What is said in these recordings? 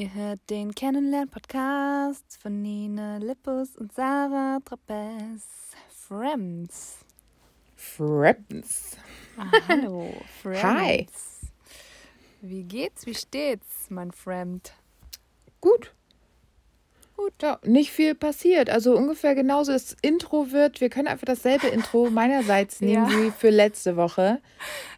Ihr hört den Kennenlern-Podcast von Nina Lippus und Sarah Trapez. Friends. Friends. Ah, hallo, Friends. Hi. Wie geht's? Wie steht's, mein Friend? Gut. Gut, ja, nicht viel passiert. Also ungefähr genauso. Das Intro wird, wir können einfach dasselbe Intro meinerseits nehmen Ja. wie für letzte Woche.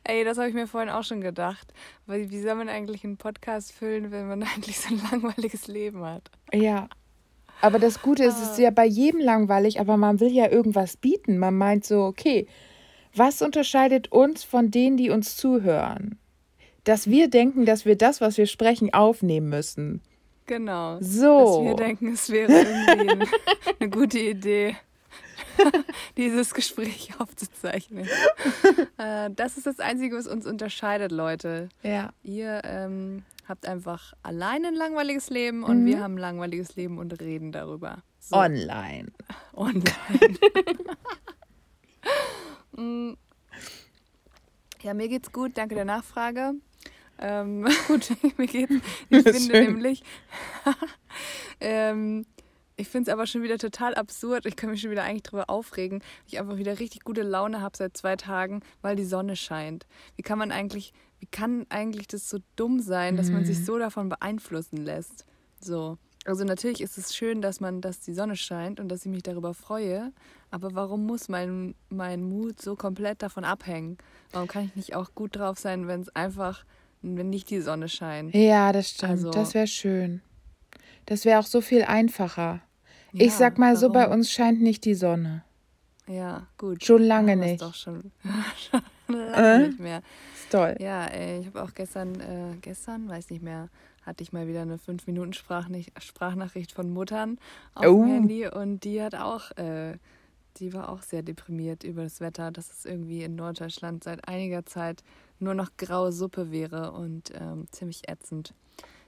Ey, das habe ich mir vorhin auch schon gedacht. Weil wie soll man eigentlich einen Podcast füllen, wenn man eigentlich so ein langweiliges Leben hat? Ja. Aber das Gute ist, es ist ja bei jedem langweilig, aber man will ja irgendwas bieten. Man meint so, okay, was unterscheidet uns von denen, die uns zuhören? Dass wir denken, dass wir das, was wir sprechen, aufnehmen müssen. Genau. So. Dass wir denken, es wäre irgendwie ein, eine gute Idee, dieses Gespräch aufzuzeichnen. äh, das ist das Einzige, was uns unterscheidet, Leute. Ja. Ihr ähm, habt einfach alleine ein langweiliges Leben und wir haben ein langweiliges Leben und reden darüber. So, Online. online. Mm. ja, mir geht's gut, danke der Nachfrage. Ähm, gut, mir geht's. Ich finde schön. nämlich, ähm, ich finde es aber schon wieder total absurd. Ich kann mich schon wieder eigentlich drüber aufregen, weil ich einfach wieder richtig gute Laune habe seit zwei Tagen, weil die Sonne scheint. Wie kann man eigentlich, wie kann eigentlich das so dumm sein, dass man Mhm. sich so davon beeinflussen lässt? So. Also natürlich ist es schön, dass man, dass die Sonne scheint und dass ich mich darüber freue. Aber warum muss mein, mein Mut so komplett davon abhängen? Warum kann ich nicht auch gut drauf sein, wenn es einfach, wenn nicht die Sonne scheint? Ja, das stimmt. Also- das wäre schön. Das wäre auch so viel einfacher. Ja, ich sag mal so, bei warum? uns scheint nicht die Sonne. Ja, gut. Schon lange wir's nicht. Doch schon, lange Äh? nicht mehr. Ist toll. Ja, ey, ich habe auch gestern, äh, gestern, weiß nicht mehr, hatte ich mal wieder eine 5-Minuten-Sprachnachricht von Muttern auf Oh. dem Handy und die hat auch, äh, die war auch sehr deprimiert über das Wetter, dass es irgendwie in Norddeutschland seit einiger Zeit nur noch graue Suppe wäre und ähm, ziemlich ätzend.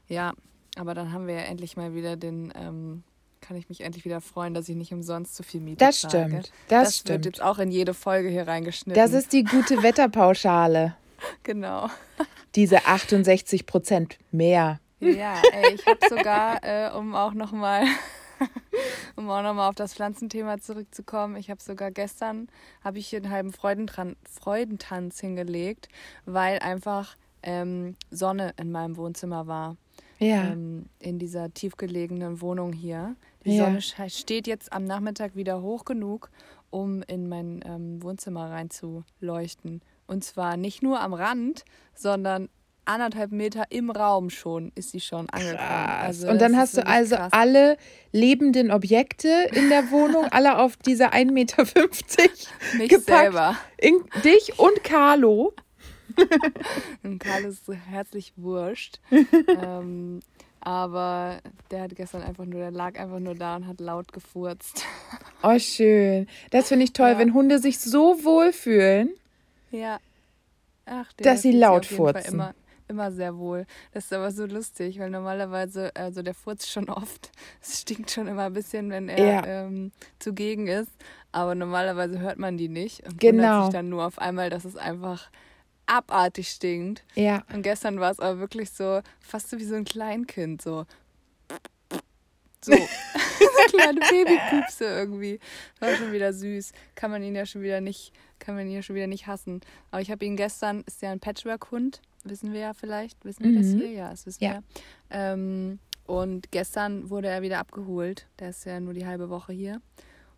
Ja, aber dann haben wir ja endlich mal wieder den, ähm, kann ich mich endlich wieder freuen, dass ich nicht umsonst so viel Miete Das zahle. stimmt. Das, Das, stimmt. wird jetzt auch in jede Folge hier reingeschnitten. Das ist die gute Wetterpauschale. genau. Diese 68 Prozent mehr. Ja, ey, ich habe sogar, äh, um auch nochmal um auch noch mal auf das Pflanzenthema zurückzukommen, ich habe sogar gestern, habe ich hier einen halben Freudentran Freudentanz hingelegt, weil einfach ähm, Sonne in meinem Wohnzimmer war. Ja. Ähm, in dieser tiefgelegenen Wohnung hier. Die Ja. Sonne steht jetzt am Nachmittag wieder hoch genug, um in mein ähm, Wohnzimmer reinzuleuchten. Und zwar nicht nur am Rand, sondern anderthalb Meter im Raum schon ist sie schon angekommen. Also Und dann hast du also krass. alle lebenden Objekte in der Wohnung, alle auf diese 1,50 Meter Mich gepackt. selber. In, dich und Carlo. Und Karl ist so herzlich wurscht. ähm, aber der hat gestern einfach nur, der lag einfach nur da und hat laut gefurzt. Oh, schön. Das finde ich toll, Ja. wenn Hunde sich so wohlfühlen. Ja. Ach, der Dass sie laut furzen. Immer, immer sehr wohl. Das ist aber so lustig, weil normalerweise, also der furzt schon oft. Es stinkt schon immer ein bisschen, wenn er Ja. ähm, zugegen ist. Aber normalerweise hört man die nicht und wundert Genau. sich dann nur auf einmal, dass es einfach abartig stinkt. Ja. Und gestern war es aber wirklich so, fast so wie so ein Kleinkind, so. So. so kleine Babypupse irgendwie. War schon wieder süß. Kann man ihn ja schon wieder nicht, kann man ihn ja schon wieder nicht hassen. Aber ich habe ihn gestern, ist ja ein Patchwork-Hund, wissen wir ja vielleicht. Wissen wir das Mhm. hier? Ja, das wissen Ja. wir. Ähm, und gestern wurde er wieder abgeholt. Der ist ja nur die halbe Woche hier.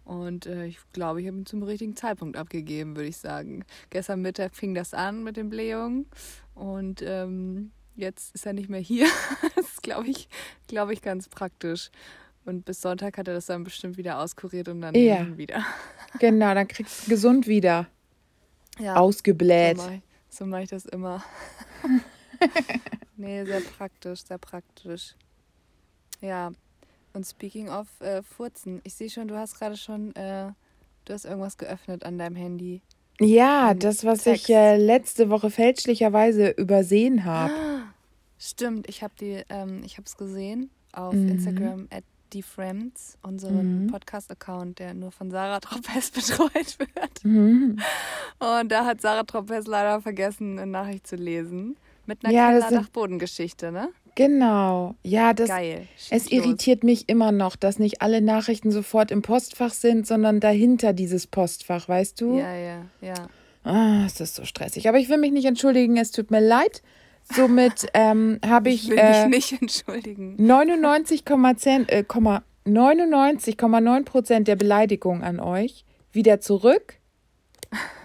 Und äh, ich glaube, ich habe ihn zum richtigen Zeitpunkt abgegeben, würde ich sagen. Gestern Mittag fing das an mit den Blähungen. Und ähm, jetzt ist er nicht mehr hier. das ist, glaube ich, glaube ich, ganz praktisch. Und bis Sonntag hat er das dann bestimmt wieder auskuriert und dann Ja. wieder. Genau, dann kriegst du gesund wieder. Ja, Ausgebläht. So mache ich, das immer. nee, sehr praktisch, sehr praktisch. Ja, und speaking of äh, Furzen, ich sehe schon, du hast gerade schon, äh, du hast irgendwas geöffnet an deinem Handy. Ja, Ein das, was Text. ich äh, letzte Woche fälschlicherweise übersehen habe. Stimmt, ich habe die, ähm, ich habe es gesehen auf Mhm. Instagram at DieFriends, unseren Mhm. Podcast-Account, der nur von Sarah Tropez betreut wird. Mhm. Und da hat Sarah Tropez leider vergessen, eine Nachricht zu lesen. Mit einer Ja, Keller-Dachbodengeschichte, ne? Genau. Ja, das. Geil. Schieß Es los. irritiert mich immer noch, dass nicht alle Nachrichten sofort im Postfach sind, sondern dahinter dieses Postfach, weißt du? Ja, ja, ja. Ah, es ist so stressig. Aber ich will mich nicht entschuldigen, es tut mir leid. Somit ähm, habe ich, Ich will äh, mich nicht entschuldigen. 99,10 äh, Komma- 99,9 Prozent der Beleidigungen an euch wieder zurück.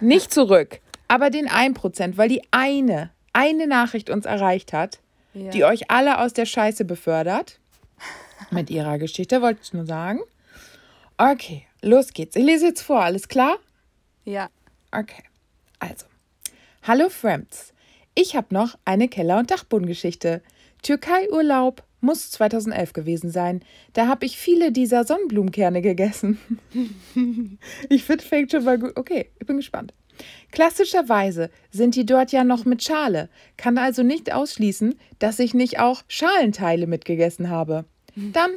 Nicht zurück, aber den 1 Prozent, weil die eine, eine Nachricht uns erreicht hat, Ja. die euch alle aus der Scheiße befördert. Mit ihrer Geschichte, wollte ich nur sagen. Okay, los geht's. Ich lese jetzt vor, alles klar? ja. Okay, also. Hallo Friends. Ich habe noch eine Keller- und Dachbodengeschichte. Türkei-Urlaub muss 2011 gewesen sein. Da habe ich viele dieser Sonnenblumenkerne gegessen. ich finde, fängt schon mal gut. Okay, ich bin gespannt. Klassischerweise sind die dort ja noch mit Schale. Kann also nicht ausschließen, dass ich nicht auch Schalenteile mitgegessen habe. Dann,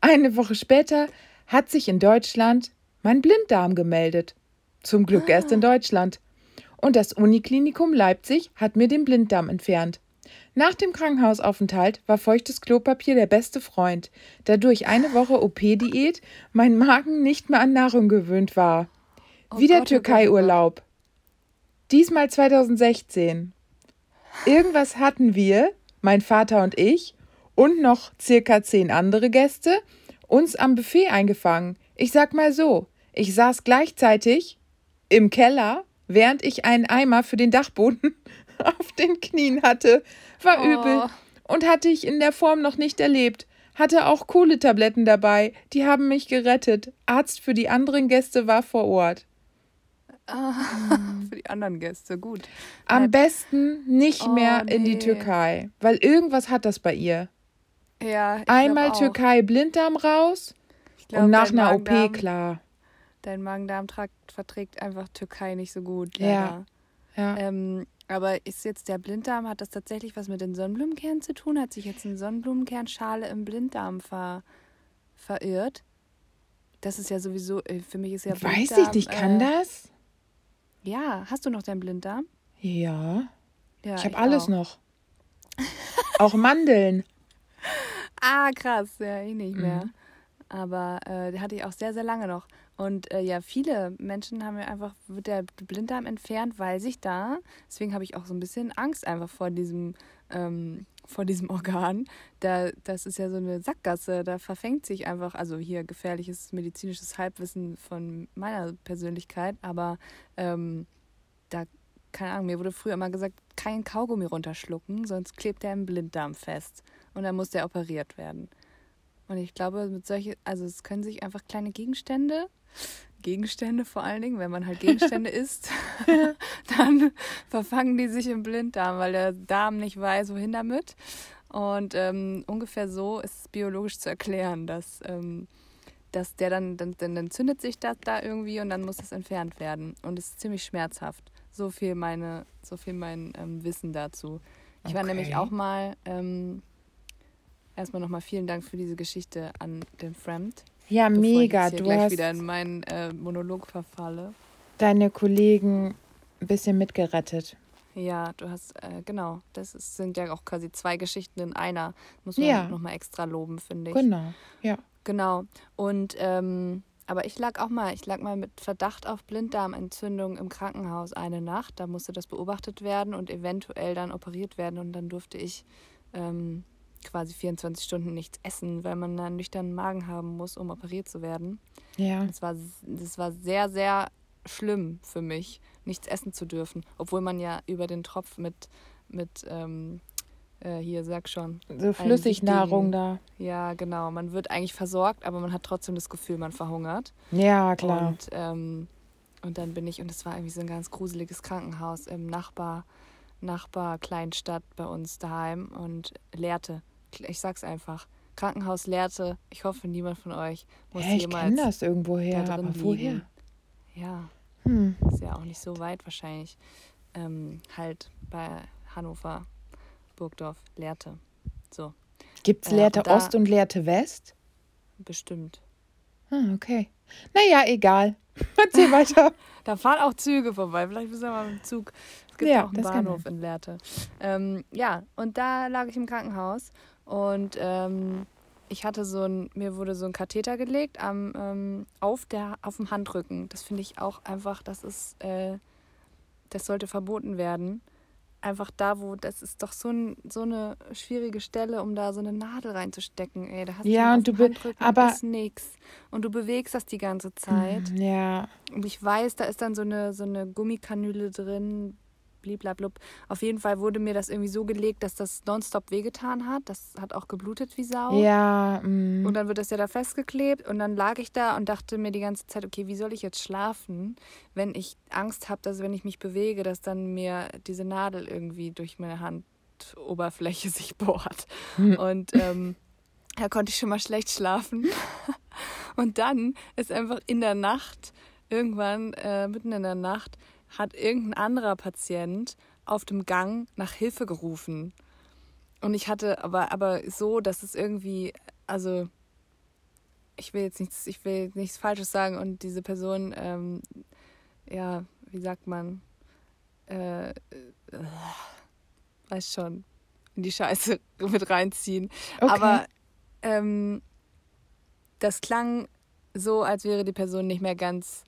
eine Woche später, hat sich in Deutschland mein Blinddarm gemeldet. Zum Glück erst in Deutschland. Und das Uniklinikum Leipzig hat mir den Blinddarm entfernt. Nach dem Krankenhausaufenthalt war feuchtes Klopapier der beste Freund, da durch eine Woche OP-Diät mein Magen nicht mehr an Nahrung gewöhnt war. Oh Wieder oh oh. Türkei-Urlaub. Diesmal 2016. Irgendwas hatten wir, mein Vater und ich, und noch circa zehn andere Gäste, uns am Buffet eingefangen. Ich sag mal so, ich saß gleichzeitig im Keller, während ich einen Eimer für den Dachboden auf den Knien hatte. War Oh. übel und hatte ich in der Form noch nicht erlebt. Hatte auch Kohletabletten dabei, die haben mich gerettet. Arzt für die anderen Gäste war vor Ort. Für die anderen Gäste, gut. Am besten nicht Oh, mehr in die nee. Türkei, weil irgendwas hat das bei ihr. Ja, Einmal. Türkei Blinddarm raus glaub, und nach einer OP klar. Dein Magen-Darm-Trakt verträgt einfach Türkei nicht so gut. Ja. Leider. Ja. Ähm, aber ist jetzt der Blinddarm, hat das tatsächlich was mit den Sonnenblumenkernen zu tun? Hat sich jetzt eine Sonnenblumenkernschale im Blinddarm ver verirrt? Das ist ja sowieso, äh, für mich ist ja Weiß ich Blinddarm, nicht, kann äh, das? Ja, hast du noch deinen Blinddarm? Ja, Ja, ich habe alles auch. noch. Auch Mandeln. Ah, krass, ja, ich Mhm. nicht mehr. Aber äh, hatte ich auch sehr, sehr lange noch. Und äh, ja, viele Menschen haben ja einfach, wird der Blinddarm entfernt, weil sich da, deswegen habe ich auch so ein bisschen Angst einfach vor diesem, ähm, vor diesem Organ. Da, das ist ja so eine Sackgasse, da verfängt sich einfach, also hier gefährliches medizinisches Halbwissen von meiner Persönlichkeit, aber ähm, da, keine Ahnung, mir wurde früher immer gesagt, kein Kaugummi runterschlucken, sonst klebt der im Blinddarm fest und dann muss der operiert werden. Und ich glaube, mit solche, also es können sich einfach kleine Gegenstände, Gegenstände vor allen Dingen, wenn man halt Gegenstände isst, dann verfangen die sich im Blinddarm, weil der Darm nicht weiß, wohin damit. Und ähm, ungefähr so ist es biologisch zu erklären, dass, ähm, dass der dann, dann, dann entzündet sich das da irgendwie und dann muss es entfernt werden. Und es ist ziemlich schmerzhaft. So viel meine, so viel mein ähm, Wissen dazu. Ich war nämlich Okay. auch mal, ähm, erstmal nochmal vielen Dank für diese Geschichte an den Fremd. Ja, bevor mega. Ich jetzt hier Du gleich hast wieder in meinen äh, Monolog verfalle. deine Kollegen ein bisschen mitgerettet. Ja, du hast, äh, genau, das ist, sind ja auch quasi zwei Geschichten in einer. Muss man Ja. nochmal extra loben, finde ich. Genau. Ja. Genau. Und ähm, aber ich lag auch mal, ich lag mal mit Verdacht auf Blinddarmentzündung im Krankenhaus eine Nacht. Da musste das beobachtet werden und eventuell dann operiert werden. Und dann durfte ich ähm, quasi 24 Stunden nichts essen, weil man einen nüchternen Magen haben muss, um operiert zu werden. Ja. Das war, das war sehr, sehr schlimm für mich, nichts essen zu dürfen. Obwohl man ja über den Tropf mit, mit ähm, äh, hier, sag schon, So Flüssignahrung da. ja, genau. Man wird eigentlich versorgt, aber man hat trotzdem das Gefühl, man verhungert. Ja, klar. Und, ähm, und dann bin ich, und es war irgendwie so ein ganz gruseliges Krankenhaus im Nachbar, Nachbar Kleinstadt bei uns daheim und leerte. Ich sag's einfach. Krankenhaus leerte. Ich hoffe, niemand von euch muss Hä, ich jemals kenne das irgendwo da aber woher? liegen. Ja, Hm. ist ja auch nicht so weit wahrscheinlich. Ähm, halt bei Hannover, Burgdorf, Lehrte. So, Gibt's Äh, Lehrte da- Ost und Lehrte West? bestimmt. Hm, okay. Naja, egal. Erzähl weiter. Da fahren auch Züge vorbei. Vielleicht müssen wir mal mit dem Zug. Es gibt Ja, auch einen Bahnhof in Lehrte. Ähm, ja, und da lag ich im Krankenhaus und ähm, ich hatte so ein, mir wurde so ein Katheter gelegt am, ähm, auf, der, auf dem Handrücken. Das finde ich auch einfach, das ist, äh, das sollte verboten werden. Einfach da, wo, das ist doch so, ein, so eine schwierige Stelle, um da so eine Nadel reinzustecken. Ey, da hast Ja, du und du Handrücken aber- ist nix. Und du bewegst das die ganze Zeit. Ja. Und ich weiß, da ist dann so eine, so eine Gummikanüle drin, bliblablub. Auf jeden Fall wurde mir das irgendwie so gelegt, dass das nonstop wehgetan hat. Das hat auch geblutet wie Sau. Ja. mm. Und dann wird das ja da festgeklebt und dann lag ich da und dachte mir die ganze Zeit, okay, wie soll ich jetzt schlafen, wenn ich Angst habe, dass wenn ich mich bewege, dass dann mir diese Nadel irgendwie durch meine Handoberfläche sich bohrt. Und ähm, da konnte ich schon mal schlecht schlafen. Und dann ist einfach in der Nacht, irgendwann äh, mitten in der Nacht, hat irgendein anderer Patient auf dem Gang nach Hilfe gerufen. Und ich hatte aber, aber so, dass es irgendwie, also ich will jetzt nichts, ich will nichts Falsches sagen und diese Person, ähm, ja, wie sagt man, äh, äh, weiß schon, in die Scheiße mit reinziehen. Okay. Aber ähm, das klang so, als wäre die Person nicht mehr ganz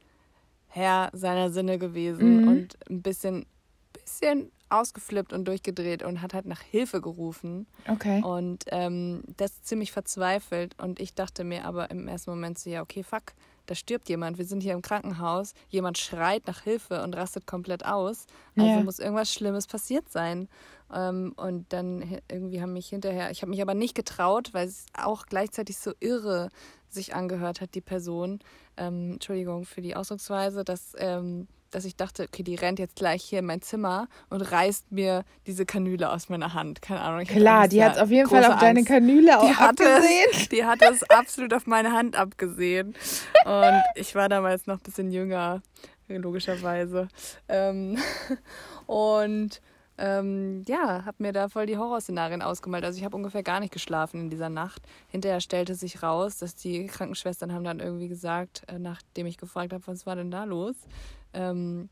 Herr seiner Sinne gewesen Mhm. und ein bisschen, bisschen ausgeflippt und durchgedreht und hat halt nach Hilfe gerufen. okay. Und ähm, das ziemlich verzweifelt. Und ich dachte mir aber im ersten Moment so, ja, okay, fuck, da stirbt jemand. Wir sind hier im Krankenhaus. Jemand schreit nach Hilfe und rastet komplett aus. Also Ja. muss irgendwas Schlimmes passiert sein. Ähm, und dann irgendwie haben mich hinterher, ich habe mich aber nicht getraut, weil es auch gleichzeitig so irre sich angehört hat, die Person. Ähm, Entschuldigung für die Ausdrucksweise, dass, ähm, dass ich dachte, okay, die rennt jetzt gleich hier in mein Zimmer und reißt mir diese Kanüle aus meiner Hand. Keine Ahnung. Klar, die hat auf jeden Fall auf deine Angst. Kanüle auch Die abgesehen. es, die hatte es absolut auf meine Hand abgesehen. Und ich war damals noch ein bisschen jünger, logischerweise. Ähm, und ähm, ja, habe mir da voll die Horrorszenarien ausgemalt. Also ich habe ungefähr gar nicht geschlafen in dieser Nacht. Hinterher stellte sich raus, dass die Krankenschwestern haben dann irgendwie gesagt, äh, nachdem ich gefragt habe, was war denn da los? Ähm,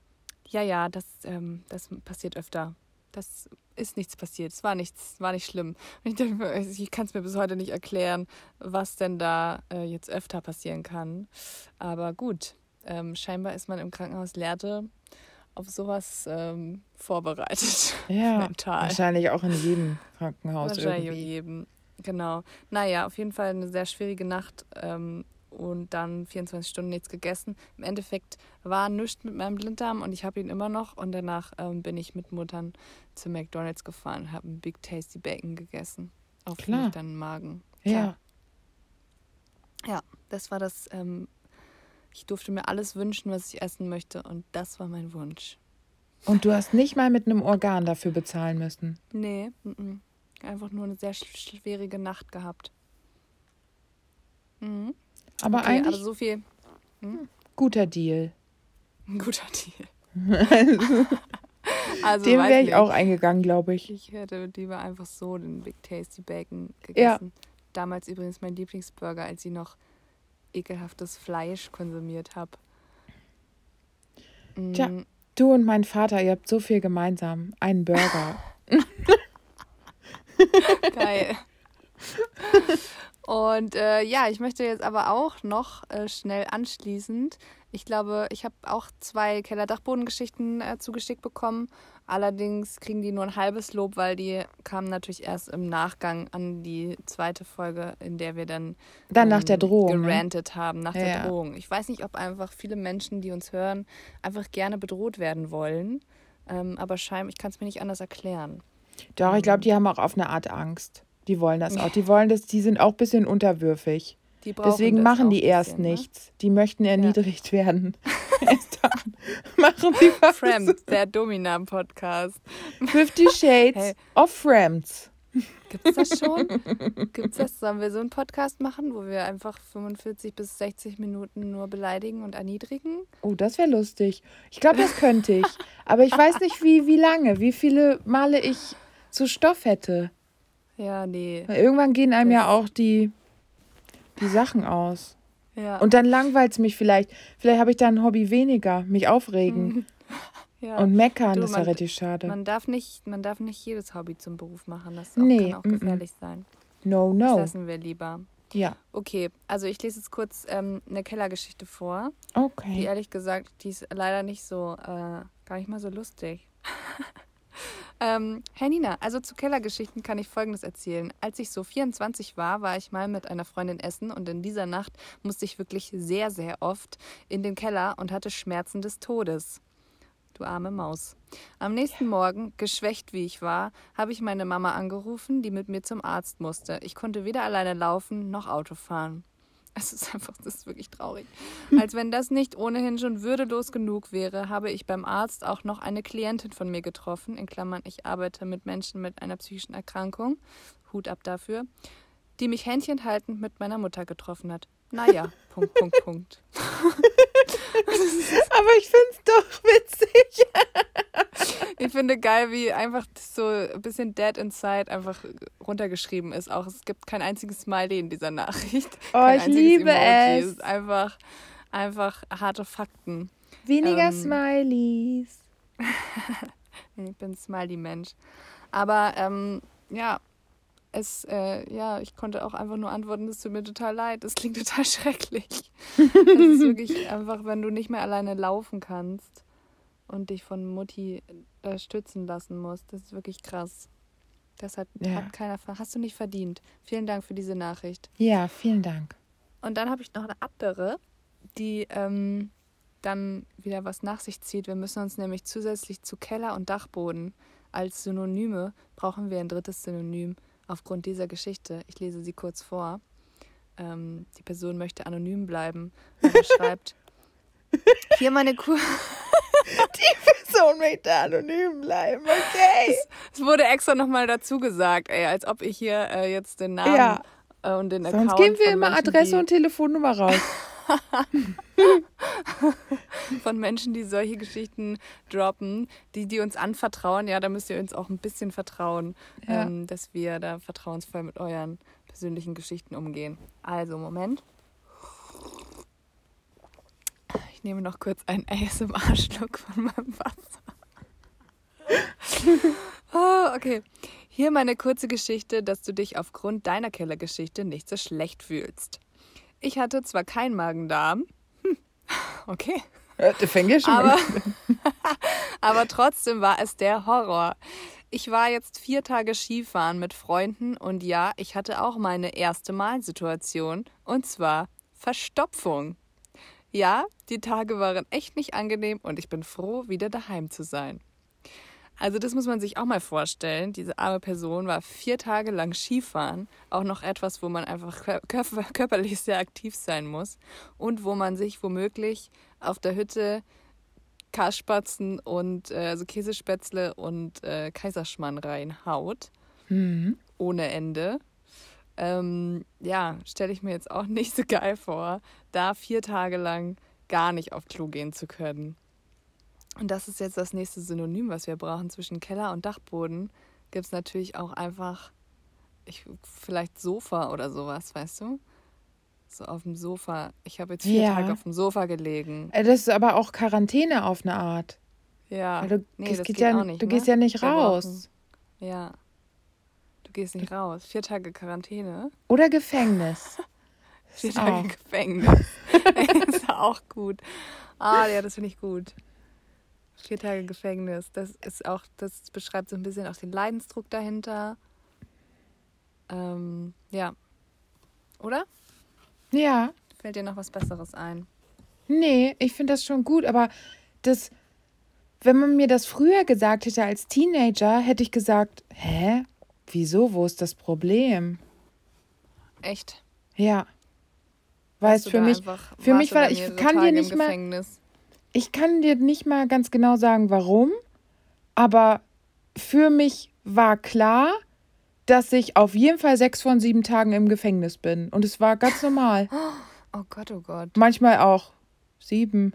ja, ja, das, ähm, das passiert öfter. Das ist nichts passiert. Es war nichts, war nicht schlimm. Ich denke, mir, ich kann es mir bis heute nicht erklären, was denn da äh, jetzt öfter passieren kann. Aber gut, ähm, scheinbar ist man im Krankenhaus Lehrte auf sowas ähm, vorbereitet. Ja, Mental. wahrscheinlich auch in jedem Krankenhaus Wahrscheinlich irgendwie. jedem. Genau. Naja, auf jeden Fall eine sehr schwierige Nacht ähm, und dann 24 Stunden nichts gegessen. Im Endeffekt war nichts mit meinem Blinddarm und ich habe ihn immer noch. Und danach ähm, bin ich mit Muttern zu McDonalds gefahren und habe einen Big Tasty Bacon gegessen. Auf Klar. nüchternen Magen. Ja. Ja, das war das. Ich durfte mir alles wünschen, was ich essen möchte. Und das war mein Wunsch. Und du hast nicht mal mit einem Organ dafür bezahlen müssen. Nee, mm -mm. einfach nur eine sehr sch- schwierige Nacht gehabt. Mhm. Aber okay, eigentlich aber so viel. guter Deal. Guter Deal. also, Dem wäre ich nicht. auch eingegangen, glaube ich. Ich hätte lieber einfach so den Big Tasty Bacon Ja. gegessen. Damals übrigens mein Lieblingsburger, als ich noch ekelhaftes Fleisch konsumiert habe. Tja. Du und mein Vater, ihr habt so viel gemeinsam. Einen Burger. Geil. Und äh, ja, ich möchte jetzt aber auch noch äh, schnell anschließend. Ich glaube, ich habe auch zwei Kellerdachbodengeschichten äh, zugeschickt bekommen. Allerdings kriegen die nur ein halbes Lob, weil die kamen natürlich erst im Nachgang an die zweite Folge, in der wir dann, Dann nach der Drohung, ne? gerantet haben, nach der Ja. Drohung. Ich weiß nicht, ob einfach viele Menschen, die uns hören, einfach gerne bedroht werden wollen. Ähm, aber scheinbar, ich kann es mir nicht anders erklären. Doch, ich glaube, die haben auch auf eine Art Angst. Die wollen das auch. Die wollen das, die sind auch ein bisschen unterwürfig. Deswegen machen die erst bisschen, ne? nichts. Die möchten erniedrigt werden. Erst dann machen sie was. Friends, der Domina-Podcast. Fifty Shades Hey. of Friends. Gibt's das schon? Gibt's das? Sollen wir so einen Podcast machen, wo wir einfach 45 bis 60 Minuten nur beleidigen und erniedrigen? Oh, das wäre lustig. Ich glaube, das könnte ich. Aber ich weiß nicht, wie, wie lange, wie viele Male ich so Stoff hätte. Ja, nee. Weil irgendwann gehen einem Das- ja auch die, die Sachen aus. Ja. Und dann langweilt es mich vielleicht. Vielleicht habe ich da ein Hobby weniger. Mich aufregen ja. und meckern, Du, das ist ja man- richtig schade. Man darf nicht, man darf nicht jedes Hobby zum Beruf machen. Das auch, Nee, kann auch mm, mm. gefährlich sein. no, Das no. lassen wir lieber. Ja, Okay, also ich lese jetzt kurz ähm, eine Kellergeschichte vor. Die okay. ehrlich gesagt, die ist leider nicht so, äh, gar nicht mal so lustig. ähm, Herr Nina, also zu Kellergeschichten kann ich Folgendes erzählen. Als ich so 24 war, war ich mal mit einer Freundin essen und in dieser Nacht musste ich wirklich sehr, sehr oft in den Keller und hatte Schmerzen des Todes. Du arme Maus. Am nächsten Morgen, geschwächt wie ich war, habe ich meine Mama angerufen, die mit mir zum Arzt musste. Ich konnte weder alleine laufen noch Auto fahren. Es ist einfach, das ist wirklich traurig. Als wenn das nicht ohnehin schon würdelos genug wäre, habe ich beim Arzt auch noch eine Klientin von mir getroffen, in Klammern, ich arbeite mit Menschen mit einer psychischen Erkrankung, Hut ab dafür, die mich händchenhaltend mit meiner Mutter getroffen hat. Naja, Punkt, Punkt, Punkt. Aber ich finde es doch witzig. Ich finde geil, wie einfach das so ein bisschen dead inside einfach runtergeschrieben ist. Auch es gibt kein einziges Smiley in dieser Nachricht. Oh, kein ich liebe Emoji. es. einfach, einfach harte Fakten. Weniger Ähm, Smileys. Ich bin ein Smiley-Mensch. Aber ähm, ja, es, äh, ja, ich konnte auch einfach nur antworten, das tut mir total leid. Das klingt total schrecklich. Es ist wirklich einfach, wenn du nicht mehr alleine laufen kannst und dich von Mutti äh, stützen lassen musst. Das ist wirklich krass. Das hat, Ja. hat keiner, hast du nicht verdient. Vielen Dank für diese Nachricht. Ja, vielen Dank. Und dann habe ich noch eine andere, die ähm, dann wieder was nach sich zieht. Wir müssen uns nämlich zusätzlich zu Keller und Dachboden als Synonyme brauchen wir ein drittes Synonym aufgrund dieser Geschichte. Ich lese sie kurz vor. Ähm, die Person möchte anonym bleiben. Und schreibt: Hier meine Kur. Person möchte anonym bleiben, okay. Es wurde extra nochmal dazu gesagt, ey, als ob ich hier äh, jetzt den Namen Ja. äh, und den Account Sonst geben wir immer Menschen, Adresse die, und Telefonnummer raus. von Menschen, die solche Geschichten droppen, die, die uns anvertrauen. Ja, da müsst ihr uns auch ein bisschen vertrauen, Ja. ähm, dass wir da vertrauensvoll mit euren persönlichen Geschichten umgehen. Also, Moment. Ich nehme noch kurz einen ASMR-Schluck von meinem Wasser. oh, okay. Hier meine kurze Geschichte, dass du dich aufgrund deiner Kellergeschichte nicht so schlecht fühlst. Ich hatte zwar keinen Magen-Darm, hm, okay, Äh, Der fängt ja schon aber, aber trotzdem war es der Horror. Ich war jetzt vier Tage Skifahren mit Freunden und ja, ich hatte auch meine erste Malsituation und zwar Verstopfung. Ja, die Tage waren echt nicht angenehm und ich bin froh, wieder daheim zu sein. Also das muss man sich auch mal vorstellen. Diese arme Person war vier Tage lang Skifahren, auch noch etwas, wo man einfach kör- kör- körperlich sehr aktiv sein muss und wo man sich womöglich auf der Hütte Kaspatzen und äh, also Käsespätzle und äh, Kaiserschmarrn reinhaut Mhm. ohne Ende. Ähm, ja, stelle ich mir jetzt auch nicht so geil vor, da vier Tage lang gar nicht auf Klo gehen zu können. Und das ist jetzt das nächste Synonym, was wir brauchen zwischen Keller und Dachboden. Gibt es natürlich auch einfach, ich, vielleicht Sofa oder sowas, weißt du? So auf dem Sofa. Ich habe jetzt vier Ja. Tage auf dem Sofa gelegen. Äh, Das ist aber auch Quarantäne auf eine Art. Ja. Weil du, nee, das geht geht ja, nicht, du ne? gehst ja nicht raus. Ja. Du gehst nicht raus. Vier Tage Quarantäne. Oder Gefängnis. Vier Tage auch. Gefängnis. ist auch gut. Ah, ja, das finde ich gut. Vier Tage Gefängnis. Das ist auch, das beschreibt so ein bisschen auch den Leidensdruck dahinter. Ähm, ja. Oder? Ja. Fällt dir noch was Besseres ein? Nee, ich finde das schon gut, aber das, wenn man mir das früher gesagt hätte als Teenager, hätte ich gesagt, hä? Wieso? Wo ist das Problem? Echt? Ja. Weil es für mich, einfach- für mich war, ich kann dir Tage nicht mal, ich kann dir nicht mal ganz genau sagen, warum, aber für mich war klar, dass ich auf jeden Fall sechs von sieben Tagen im Gefängnis bin. Und es war ganz normal. Oh Gott, oh Gott. Manchmal auch sieben.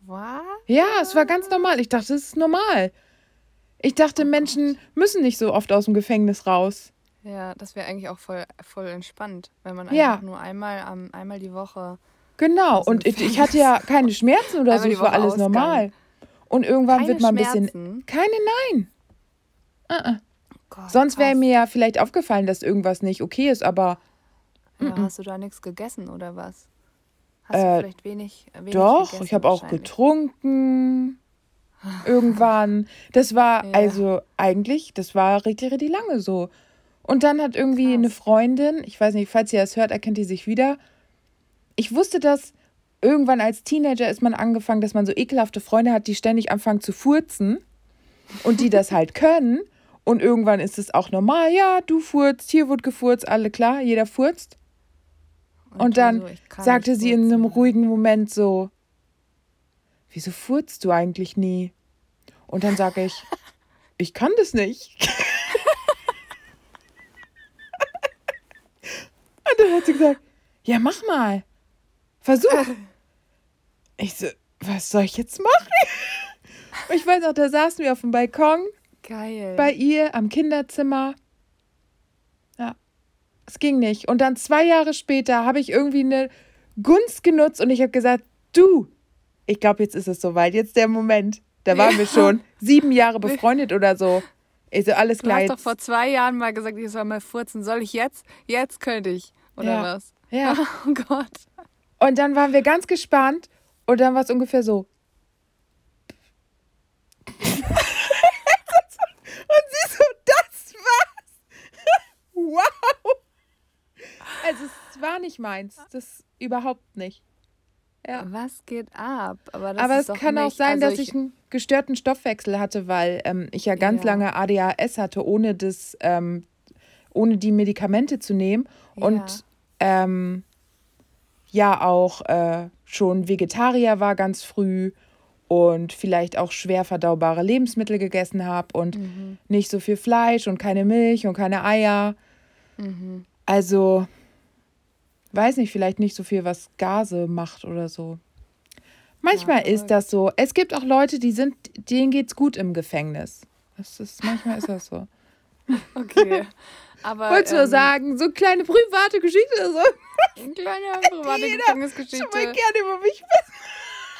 Was? Ja, es war ganz normal. Ich dachte, es ist normal. Ich dachte, Menschen müssen nicht so oft aus dem Gefängnis raus. Ja, das wäre eigentlich auch voll, voll entspannt, wenn man Ja. einfach nur einmal, am, einmal die Woche. Genau, und ich, ich hatte ja keine Schmerzen oder so, es war alles Ausgang. normal. Und irgendwann Keine wird man ein bisschen. Schmerzen? Keine, nein. Uh-uh. Gott, Sonst wäre mir ja vielleicht aufgefallen, dass irgendwas nicht okay ist, aber Ja, hast du da nichts gegessen oder was? Hast Äh, du vielleicht wenig, wenig doch, ich habe auch getrunken. Irgendwann. Das war Ja. also eigentlich, das war richtig, richtig lange so. Und dann hat irgendwie eine Krass. Freundin, ich weiß nicht, falls ihr das hört, erkennt ihr sich wieder. Ich wusste das, irgendwann als Teenager ist man angefangen, dass man so ekelhafte Freunde hat, die ständig anfangen zu furzen und die das halt können. Und irgendwann ist es auch normal, ja, du furzt, hier wird gefurzt, alle klar, jeder furzt. Und du dann so, ich kann sagte sie in einem ruhigen Moment so, wieso furzt du eigentlich nie? Und dann sage ich, ich kann das nicht. Und dann hat sie gesagt, ja, mach mal. Versuch. Ich so, was soll ich jetzt machen? Und ich weiß noch, da saßen wir auf dem Balkon Geil. bei ihr am Kinderzimmer. Ja, es ging nicht. Und dann zwei Jahre später habe ich irgendwie eine Gunst genutzt und ich habe gesagt, du, ich glaube, jetzt ist es soweit, jetzt der Moment. Da waren wir schon sieben Jahre befreundet oder so. Ich so, alles du klar. hast doch Jetzt. vor zwei Jahren mal gesagt, ich soll mal furzen. Soll ich jetzt? Jetzt könnte ich. Oder Ja. was? Ja. Oh Gott. Und dann waren wir ganz gespannt und dann war es ungefähr so. und sie so, das war's. wow. Also es war nicht meins. Das überhaupt nicht. Ja. Was geht ab? Aber, Aber es kann auch sein, also dass ich einen gestörten Stoffwechsel hatte, weil ähm, ich ja ganz Ja. lange ADHS hatte, ohne das, ähm, ohne die Medikamente zu nehmen. Und ähm, ja auch äh, schon Vegetarier war ganz früh und vielleicht auch schwer verdaubare Lebensmittel gegessen habe und Mhm. nicht so viel Fleisch und keine Milch und keine Eier. Mhm. Also, weiß nicht, vielleicht nicht so viel, was Gase macht oder so. Manchmal Ja, ist das so. Es gibt auch Leute, die sind, denen geht's gut im Gefängnis. Das ist, manchmal ist das so. Okay. Aber, Wolltest du ähm, sagen, so kleine private Geschichte so? Eine kleine private Gefängnisgeschichte. Schon mal gerne über mich wissen.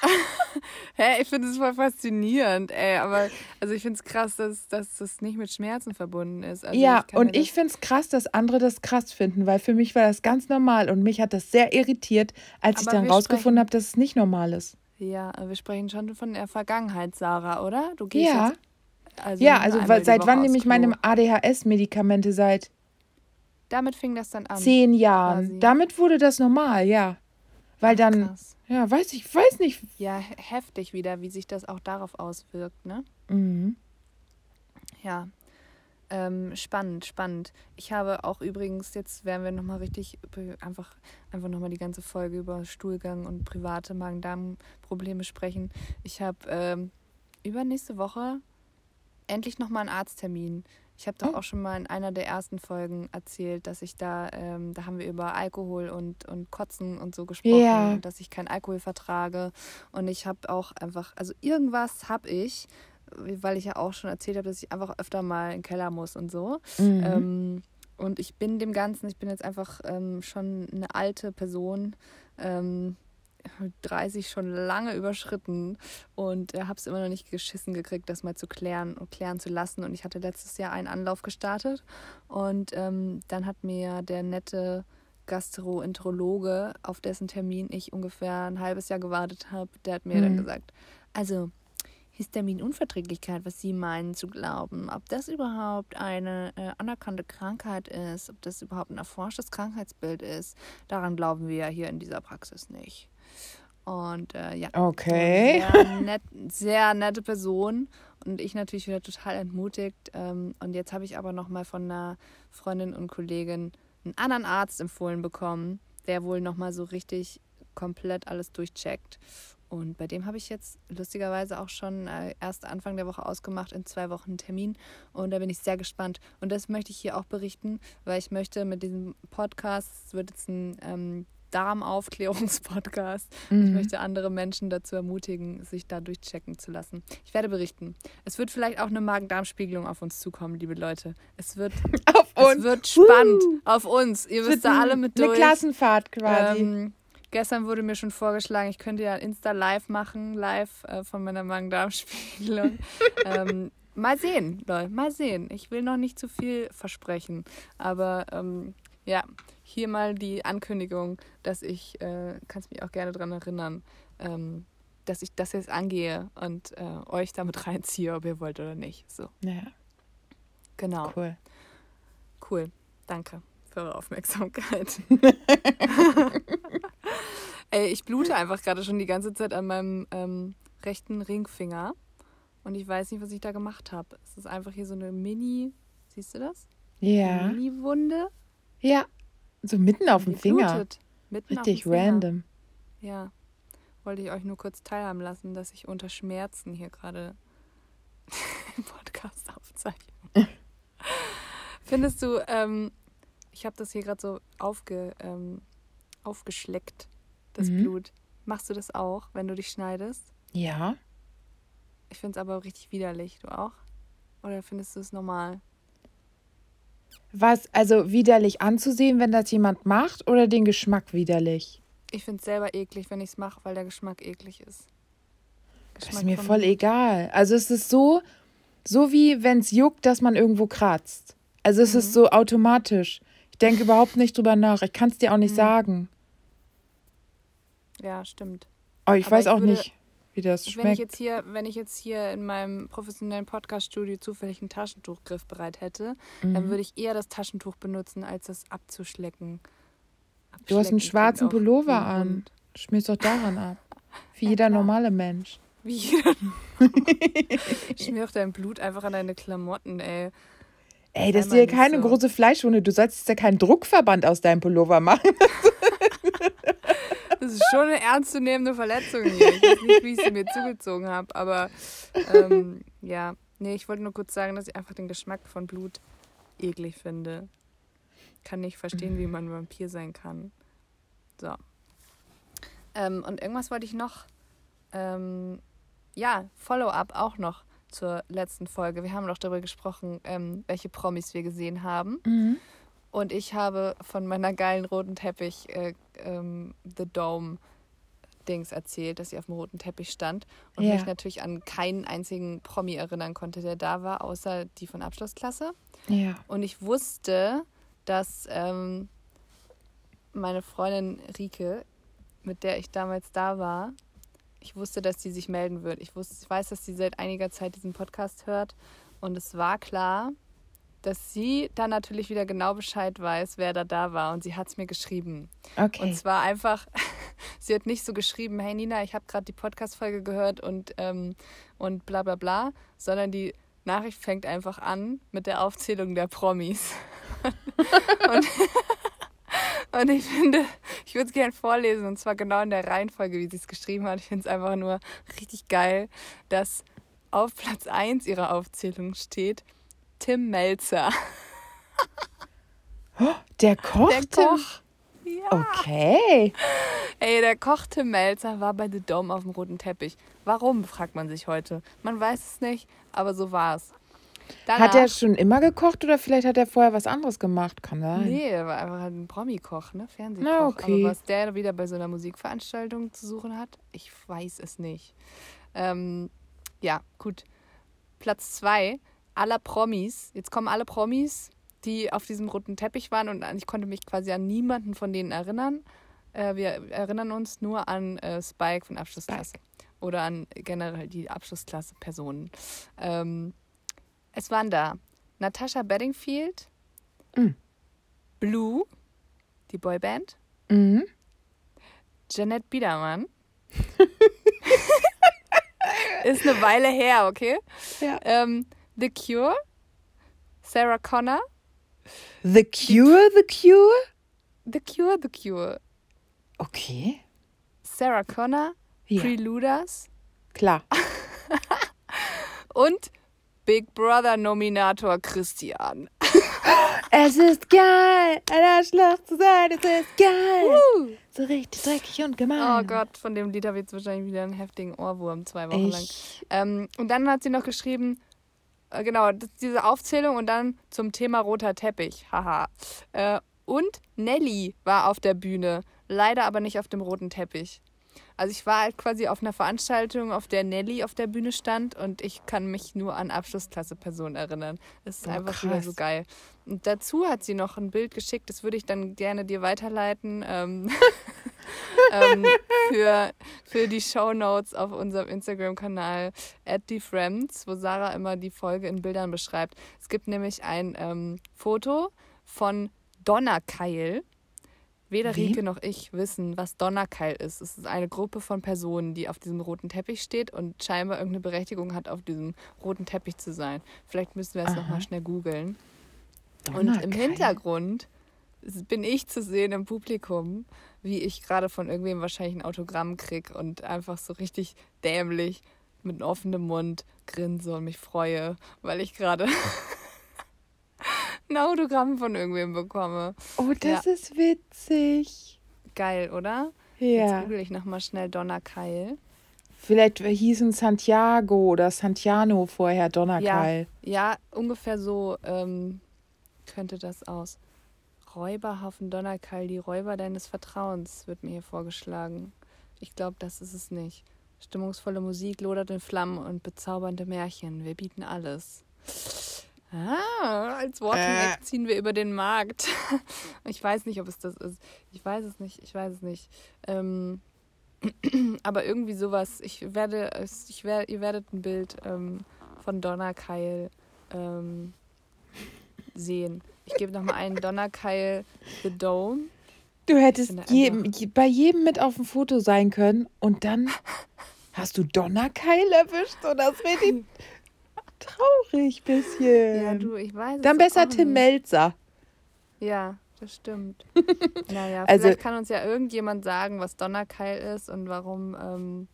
Hä, ich finde es voll faszinierend, ey. Aber also ich finde es krass, dass, dass das nicht mit Schmerzen verbunden ist. Also ja, kann und ich finde es krass, dass andere das krass finden, weil für mich war das ganz normal und mich hat das sehr irritiert, als ich Aber dann wir rausgefunden habe, dass es nicht normal ist. Ja, wir sprechen schon von der Vergangenheit, Sarah, oder? Du gehst Ja. also Ja, also seit wann nehme ich meine ADHS-Medikamente? Seit Damit fing das dann an. zehn Jahren. quasi. Damit wurde das normal, ja. Weil dann, Krass. ja, weiß ich, weiß nicht. Ja, he- heftig wieder, wie sich das auch darauf auswirkt, ne? Mhm. Ja. Ähm, spannend, spannend. Ich habe auch übrigens, jetzt werden wir nochmal richtig einfach, einfach nochmal die ganze Folge über Stuhlgang und private Magen-Darm-Probleme sprechen. Ich habe ähm, übernächste Woche endlich nochmal einen Arzttermin. Ich habe doch auch schon mal in einer der ersten Folgen erzählt, dass ich da, ähm, da haben wir über Alkohol und, und Kotzen und so gesprochen, und dass ich keinen Alkohol vertrage. Und ich habe auch einfach, also irgendwas habe ich, weil ich ja auch schon erzählt habe, dass ich einfach öfter mal in den Keller muss und so. Mhm. Ähm, und ich bin dem Ganzen, ich bin jetzt einfach ähm, schon eine alte Person, ähm, 30 schon lange überschritten und äh, habe es immer noch nicht geschissen gekriegt, das mal zu klären und klären zu lassen. Und ich hatte letztes Jahr einen Anlauf gestartet und ähm, dann hat mir der nette Gastroenterologe, auf dessen Termin ich ungefähr ein halbes Jahr gewartet habe, der hat mir dann Mhm. gesagt, also Histaminunverträglichkeit, was Sie meinen zu glauben, ob das überhaupt eine äh, anerkannte Krankheit ist, ob das überhaupt ein erforschtes Krankheitsbild ist, daran glauben wir ja hier in dieser Praxis nicht. Und äh, ja, Okay. sehr, nett, sehr nette Person und ich natürlich wieder total entmutigt. Ähm, und jetzt habe ich aber nochmal von einer Freundin und Kollegin einen anderen Arzt empfohlen bekommen, der wohl nochmal so richtig komplett alles durchcheckt. Und bei dem habe ich jetzt lustigerweise auch schon äh, erst Anfang der Woche ausgemacht, in zwei Wochen einen Termin. Und da bin ich sehr gespannt. Und das möchte ich hier auch berichten, weil ich möchte mit diesem Podcast, es wird jetzt ein ähm, Darmaufklärungspodcast. Mhm. Ich möchte andere Menschen dazu ermutigen, sich da durchchecken zu lassen. Ich werde berichten. Es wird vielleicht auch eine Magen-Darm-Spiegelung auf uns zukommen, liebe Leute. Es wird, Auf es uns. wird spannend Uh. auf uns. Ihr wisst da alle mit Eine durch. Klassenfahrt quasi. Ähm, gestern wurde mir schon vorgeschlagen, ich könnte ja Insta live machen, live äh, von meiner Magen-Darm-Spiegelung. ähm, mal sehen, Leute, mal sehen. Ich will noch nicht zu viel versprechen, aber ähm, ja, hier mal die Ankündigung, dass ich, äh, kannst mich auch gerne daran erinnern, ähm, dass ich das jetzt angehe und äh, euch damit reinziehe, ob ihr wollt oder nicht. So, ja, genau. cool. Cool. Danke für eure Aufmerksamkeit. Ey, ich blute einfach gerade schon die ganze Zeit an meinem ähm, rechten Ringfinger. Und ich weiß nicht, was ich da gemacht habe. Es ist einfach hier so eine Mini. Siehst du das? Ja. Mini-Wunde. Ja. So mitten auf dem Finger. Richtig Finger. random. Ja. Wollte ich euch nur kurz teilhaben lassen, dass ich unter Schmerzen hier gerade Podcast aufzeichne. Findest du, ähm, ich habe das hier gerade so aufge, ähm, aufgeschleckt, das Mhm. Blut. Machst du das auch, wenn du dich schneidest? Ja. Ich finde es aber richtig widerlich. Du auch? Oder findest du es normal? Was, also widerlich anzusehen, wenn das jemand macht oder den Geschmack widerlich? Ich finde es selber eklig, wenn ich es mache, weil der Geschmack eklig ist. Das ist Geschmack mir voll egal. Also es ist so, so wie wenn es juckt, dass man irgendwo kratzt. Also es ist Mhm. so automatisch. Ich denke überhaupt nicht drüber nach. Ich kann es dir auch nicht Mhm. sagen. Ja, stimmt. Aber ich Aber weiß ich auch würde- nicht, wie das Wenn ich schmeckt. jetzt hier, wenn ich jetzt hier in meinem professionellen Podcast-Studio zufällig einen Taschentuchgriff bereit hätte, dann Mhm. würde ich eher das Taschentuch benutzen, als das abzuschlecken. Du hast einen schwarzen auch Pullover an. Schmierst doch daran ab. Wie jeder normale Mensch. Wie Schmier doch dein Blut einfach an deine Klamotten, ey. Ey, das ist ja keine so. große Fleischwunde. Du sollst jetzt ja keinen Druckverband aus deinem Pullover machen. Das ist schon eine ernstzunehmende Verletzung hier. Ich weiß nicht, wie ich sie mir zugezogen habe, aber ähm, ja. Nee, ich wollte nur kurz sagen, dass ich einfach den Geschmack von Blut eklig finde. Kann nicht verstehen, wie man Vampir sein kann. So. Ähm, und irgendwas wollte ich noch. Ähm, ja, Follow-up auch noch zur letzten Folge. Wir haben doch darüber gesprochen, ähm, welche Promis wir gesehen haben. Und ich habe von meiner geilen roten Teppich äh, ähm, The Dome Dings erzählt, dass sie auf dem roten Teppich stand und Ja. mich natürlich an keinen einzigen Promi erinnern konnte, der da war, außer die von Abschlussklasse. Ja. Und ich wusste, dass ähm, meine Freundin Rike, mit der ich damals da war, ich wusste, dass sie sich melden wird. Ich, wusste, ich weiß, dass sie seit einiger Zeit diesen Podcast hört. Und es war klar, dass sie dann natürlich wieder genau Bescheid weiß, wer da da war. Und sie hat es mir geschrieben. Okay. Und zwar einfach, sie hat nicht so geschrieben, hey Nina, ich habe gerade die Podcast-Folge gehört und, ähm, und bla bla bla, sondern die Nachricht fängt einfach an mit der Aufzählung der Promis. und, und ich finde, ich würde es gerne vorlesen und zwar genau in der Reihenfolge, wie sie es geschrieben hat. Ich finde es einfach nur richtig geil, dass auf Platz 1 ihrer Aufzählung steht Tim Melzer. der Koch? Der Koch. Ja. Okay. Ey, der Koch Tim Melzer war bei The Dome auf dem roten Teppich. Warum, fragt man sich heute. Man weiß es nicht, aber so war es. Hat er schon immer gekocht oder vielleicht hat er vorher was anderes gemacht? Kann sein. Nee, er war einfach ein Promi-Koch, ne? Fernsehkoch. Na, okay. Aber was der wieder bei so einer Musikveranstaltung zu suchen hat, ich weiß es nicht. Ähm, ja, gut. Platz zwei aller Promis. Jetzt kommen alle Promis, die auf diesem roten Teppich waren und ich konnte mich quasi an niemanden von denen erinnern. Äh, wir erinnern uns nur an äh, Spike von Abschlussklasse. Oder an generell die Abschlussklasse-Personen. Ähm, es waren da Natasha Bedingfield, Mhm. Blue, die Boyband, Mhm. Janet Biedermann. Ist eine Weile her, okay? Ja. Ähm, The Cure, Sarah Connor, The Cure, The Cure? The Cure, The Cure, Okay. Sarah Connor, Ja, Preluders klar. und Big Brother Nominator Christian. es ist geil, ein Arschloch zu sein, es ist geil. Uh. So richtig dreckig und gemein. Oh Gott, von dem Lied habe ich jetzt wahrscheinlich wieder einen heftigen Ohrwurm zwei Wochen lang. Ich, Ähm, und dann hat sie noch geschrieben, äh, genau, diese Aufzählung und dann zum Thema roter Teppich. Haha. Äh, und Nelly war auf der Bühne, leider aber nicht auf dem roten Teppich. Also ich war halt quasi auf einer Veranstaltung, auf der Nelly auf der Bühne stand und ich kann mich nur an Abschlussklasse-Personen erinnern. Das ist Boah, einfach wieder so krass. geil. Und dazu hat sie noch ein Bild geschickt, das würde ich dann gerne dir weiterleiten. Ähm, ähm, für, für die Shownotes auf unserem Instagram-Kanal at @thefriends, wo Sarah immer die Folge in Bildern beschreibt. Es gibt nämlich ein ähm, Foto von Donnerkeil. Weder Wie? Rike noch ich wissen, was Donnerkeil ist. Es ist eine Gruppe von Personen, die auf diesem roten Teppich steht und scheinbar irgendeine Berechtigung hat, auf diesem roten Teppich zu sein. Vielleicht müssen wir es nochmal schnell googeln. Und im Donnerkeil. Hintergrund bin ich zu sehen im Publikum, wie ich gerade von irgendwem wahrscheinlich ein Autogramm krieg und einfach so richtig dämlich mit offenem Mund grinse und mich freue, weil ich gerade ein Autogramm von irgendwem bekomme. Oh, das ist witzig. Geil, oder? Jetzt Ja. google ich nochmal schnell Donnerkeil. Vielleicht hießen Santiago oder Santiano vorher Donnerkeil. Ja, ungefähr so ähm, könnte das aus. Räuberhafen Donnerkeil, die Räuber deines Vertrauens, wird mir hier vorgeschlagen. Ich glaube, das ist es nicht. Stimmungsvolle Musik, lodert in Flammen und bezaubernde Märchen. Wir bieten alles. Ah, als Walking Äh. Ziehen wir über den Markt. Ich weiß nicht, ob es das ist. Ich weiß es nicht. Ich weiß es nicht. Ähm, aber irgendwie sowas. Ich werde, ich werde, ihr werdet ein Bild ähm, von Donnerkeil ähm, sehen. Ich gebe nochmal einen Donnerkeil The Dome. Du hättest jedem, je, bei jedem mit auf dem Foto sein können und dann hast du Donnerkeil erwischt und das wird ihn traurig bisschen. Ja, du, ich weiß es dann besser Tim nicht. Melzer. Ja, das stimmt. naja, Also- vielleicht kann uns ja irgendjemand sagen, was Donnerkeil ist und warum. Ähm,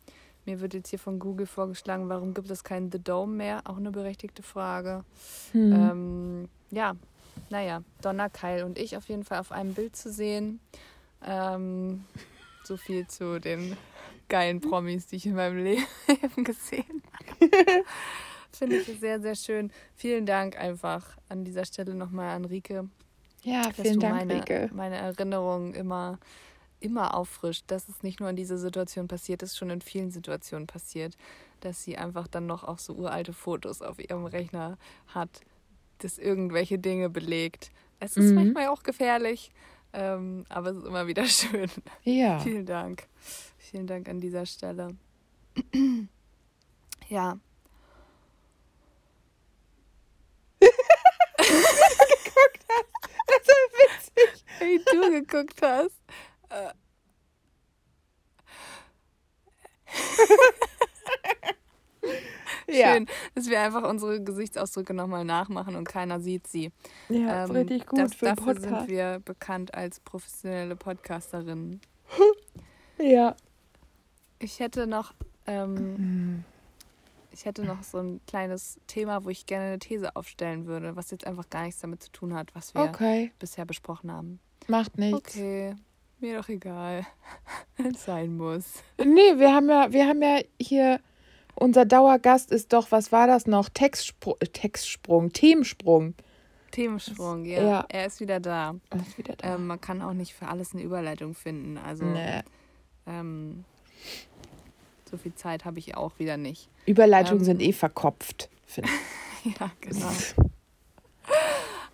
mir wird jetzt hier von Google vorgeschlagen, warum gibt es keinen The Dome mehr? Auch eine berechtigte Frage. Hm. Ähm, ja, naja, Donnerkeil und ich auf jeden Fall auf einem Bild zu sehen. Ähm, so viel zu den geilen Promis, die ich in meinem Leben gesehen habe. Finde ich sehr, sehr schön. Vielen Dank einfach an dieser Stelle nochmal an Rike, ja, vielen Dank, meine, Rike. meine Erinnerungen immer, immer auffrischt. Dass es nicht nur in dieser Situation passiert ist, schon in vielen Situationen passiert, dass sie einfach dann noch auch so uralte Fotos auf ihrem Rechner hat, das irgendwelche Dinge belegt. Es ist Mhm. manchmal auch gefährlich, ähm, aber es ist immer wieder schön. Ja. Vielen Dank. Vielen Dank an dieser Stelle. ja. Das ist witzig. Wie du geguckt hast. Äh. Ja, Schön, dass wir einfach unsere Gesichtsausdrücke nochmal nachmachen und keiner sieht sie. ja Ähm, richtig gut das, für dafür Podcast. sind wir bekannt als professionelle Podcasterinnen. Ja. Ich hätte noch, ähm, Hm. ich hätte noch so ein kleines Thema, wo ich gerne eine These aufstellen würde, was jetzt einfach gar nichts damit zu tun hat, was wir Okay, bisher besprochen haben. macht nichts. Okay, mir doch egal, wenn es sein muss. Nee, wir haben ja, wir haben ja hier, unser Dauergast ist doch, was war das noch? Textspr Textsprung, Themensprung. Themensprung, ja. Ja. Er ist wieder da. Oh, ist wieder da. Ähm, man kann auch nicht für alles eine Überleitung finden. Also nee. ähm, so viel Zeit habe ich auch wieder nicht. Überleitungen ähm, sind eh verkopft. finde ja, genau. ich.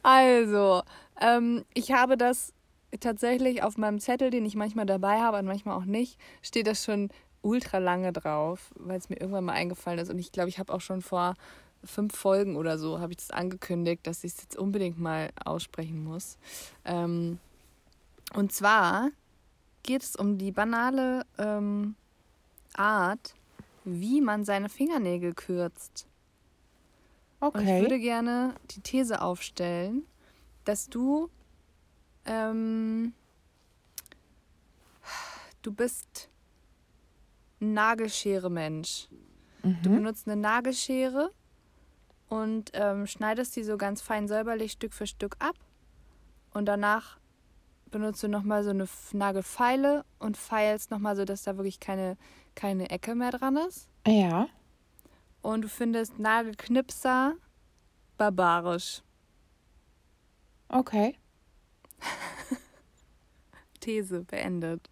Also, ähm, ich habe das tatsächlich auf meinem Zettel, den ich manchmal dabei habe und manchmal auch nicht, steht das schon ultra lange drauf, weil es mir irgendwann mal eingefallen ist. Und ich glaube, ich habe auch schon vor fünf Folgen oder so, habe ich das angekündigt, dass ich es jetzt unbedingt mal aussprechen muss. Ähm, und zwar geht es um die banale ähm, Art, wie man seine Fingernägel kürzt. Und ich würde Okay. gerne die These aufstellen, dass du ähm, du bist ein Nagelschere-Mensch. Du Mhm. benutzt eine Nagelschere und ähm, schneidest die so ganz fein säuberlich Stück für Stück ab. Und danach benutzt du nochmal so eine Nagelfeile und feilst nochmal so, dass da wirklich keine, keine Ecke mehr dran ist. Ja. Und du findest Nagelknipser barbarisch. Okay. These beendet.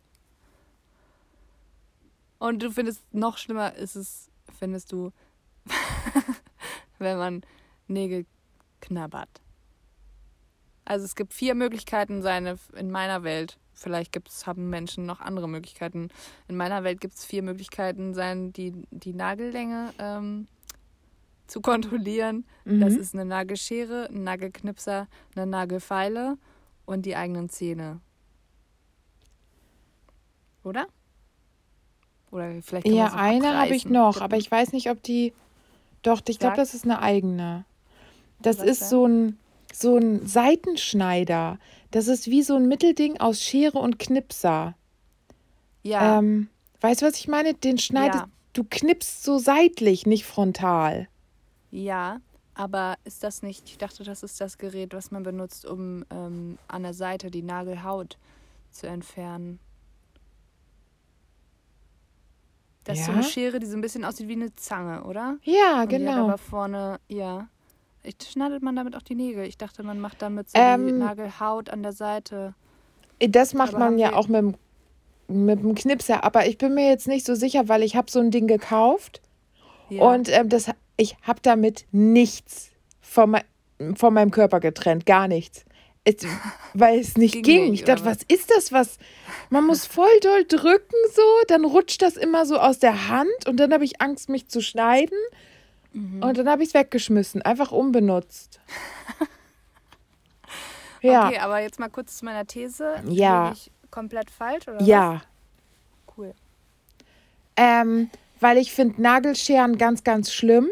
Und du findest noch schlimmer ist es, findest du, wenn man Nägel knabbert. Also es gibt vier Möglichkeiten, seine in meiner Welt. Vielleicht gibt's, haben Menschen noch andere Möglichkeiten. In meiner Welt gibt es vier Möglichkeiten, sein, die, die Nagellänge ähm, zu kontrollieren. Mhm. Das ist eine Nagelschere, ein Nagelknipser, eine Nagelfeile und die eigenen Zähne. Oder? Oder vielleicht Ja, eine habe ich noch, aber ich weiß nicht, ob die. Doch, ich glaube, das ist eine eigene. Das Was ist denn? so ein so ein Seitenschneider. Das ist wie so ein Mittelding aus Schere und Knipser. Ja. Ähm, weißt du, was ich meine? Den schneidest, ja. du knippst so seitlich, nicht frontal. Ja, aber ist das nicht, ich dachte, das ist das Gerät, was man benutzt, um ähm, an der Seite die Nagelhaut zu entfernen. Das ja? ist so eine Schere, die so ein bisschen aussieht wie eine Zange, oder? Ja, Und genau. Aber vorne, ja. Ich, schneidet man damit auch die Nägel? Ich dachte, man macht damit so ähm, die Nagelhaut an der Seite. Das macht aber man ja auch mit dem, mit dem Knipser, aber ich bin mir jetzt nicht so sicher, weil ich habe so ein Ding gekauft ja. und ähm, das, ich habe damit nichts von, mein, von meinem Körper getrennt, gar nichts. Es, weil es nicht ging. ging. Nicht, ich dachte, was? was ist das? Was? Man muss voll doll drücken, so, dann rutscht das immer so aus der Hand und dann habe ich Angst, mich zu schneiden. Mhm. Und dann habe ich es weggeschmissen, einfach unbenutzt. ja. Okay, aber jetzt mal kurz zu meiner These. Ja. Komplett falsch oder Ja. Was? Cool. Ähm, weil ich finde Nagelscheren ganz, ganz schlimm.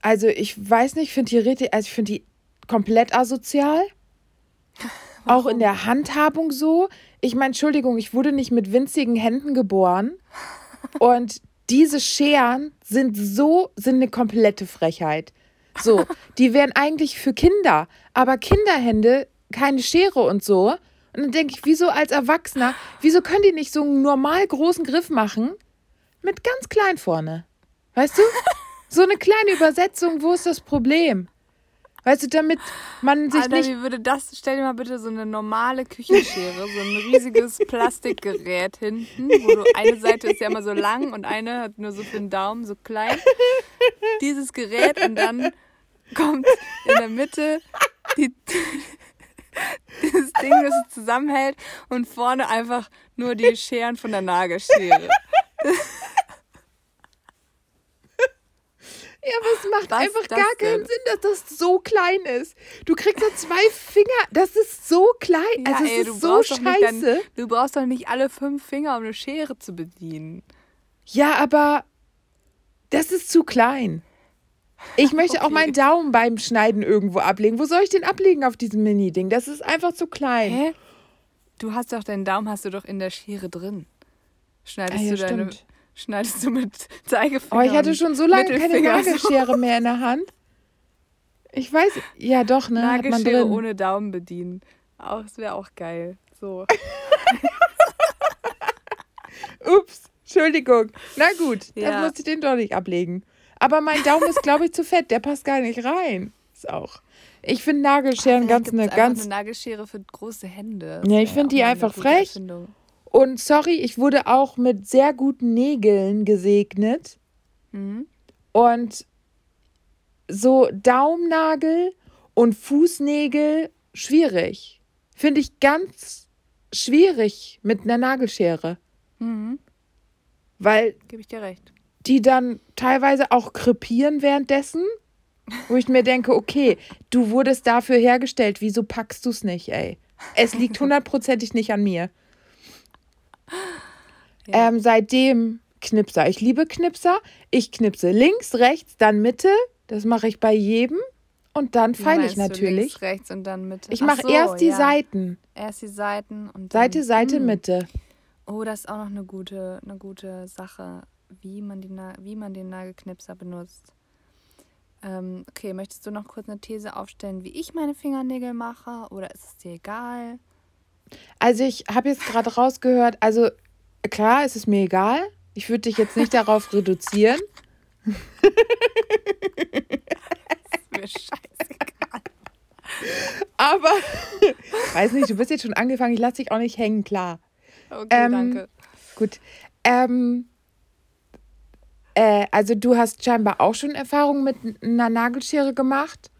Also ich weiß nicht, ich finde die richtig, also ich finde die komplett asozial. Auch in der Handhabung so. Ich meine, Entschuldigung, ich wurde nicht mit winzigen Händen geboren. Und diese Scheren sind so, sind eine komplette Frechheit. So, die wären eigentlich für Kinder, aber Kinderhände, keine Schere und so. Und dann denke ich, wieso als Erwachsener, wieso können die nicht so einen normal großen Griff machen mit ganz klein vorne? Weißt du? So eine kleine Übersetzung, wo ist das Problem? Weißt du, damit man sich Alter, nicht. wie würde das? Stell dir mal bitte so eine normale Küchenschere, so ein riesiges Plastikgerät hinten, wo du eine Seite ist ja immer so lang und eine hat nur so für den Daumen, so klein. Dieses Gerät und dann kommt in der Mitte die, dieses Ding, das es zusammenhält und vorne einfach nur die Scheren von der Nagelschere. Ja, aber es macht Was einfach gar keinen Sinn, dass das so klein ist. Du kriegst da zwei Finger, das ist so klein. Ja, also es ey, ist so scheiße. Dann, du brauchst doch nicht alle fünf Finger, um eine Schere zu bedienen. Ja, aber das ist zu klein. Ich möchte okay. auch meinen Daumen beim Schneiden irgendwo ablegen. Wo soll ich den ablegen auf diesem Mini-Ding? Das ist einfach zu klein. Hä? Du hast doch deinen Daumen hast du doch in der Schere drin. Schneidest ah, ja, du deine stimmt schneidest du mit Zeigefinger. Oh, ich hatte schon so lange keine Nagelschere mehr in der Hand. Ich weiß, ja doch, ne? Nagelschere ohne Daumen bedienen. Auch, das wäre auch geil. So. Ups, Entschuldigung. Na gut, ja. das musste ich den doch nicht ablegen. Aber mein Daumen ist, glaube ich, zu fett. Der passt gar nicht rein. Ist auch. Ich finde Nagelscheren Ach, ganz eine ganz. eine Nagelschere für große Hände. ja, ich finde die einfach frech. Erfindung. Und sorry, ich wurde auch mit sehr guten Nägeln gesegnet. Mhm. Und so Daumennagel und Fußnägel schwierig. Finde ich ganz schwierig mit einer Nagelschere. Mhm. Weil. Gebe ich dir recht. Die dann teilweise auch krepieren währenddessen. Wo ich mir denke, okay, du wurdest dafür hergestellt, wieso packst du es nicht, ey? Es liegt hundertprozentig nicht an mir. Ja. Ähm, seitdem Knipser. Ich liebe Knipser. Ich knipse links, rechts, dann Mitte. Das mache ich bei jedem. Und dann feile ich natürlich. links, rechts und dann Mitte. Ich mache so, erst die ja. Seiten. Erst die Seiten und dann, Seite, Seite, mh. Mitte. Oh, das ist auch noch eine gute, eine gute Sache, wie man, die, wie man den Nagelknipser benutzt. Ähm, okay, möchtest du noch kurz eine These aufstellen, wie ich meine Fingernägel mache? Oder ist es dir egal? Also ich habe jetzt gerade rausgehört, also klar, ist es mir egal. Ich würde dich jetzt nicht darauf reduzieren. ist mir scheißegal. Aber, weiß nicht, du bist jetzt schon angefangen, ich lasse dich auch nicht hängen, klar. Okay, ähm, danke. Gut. Ähm, äh, also du hast scheinbar auch schon Erfahrungen mit einer Nagelschere gemacht,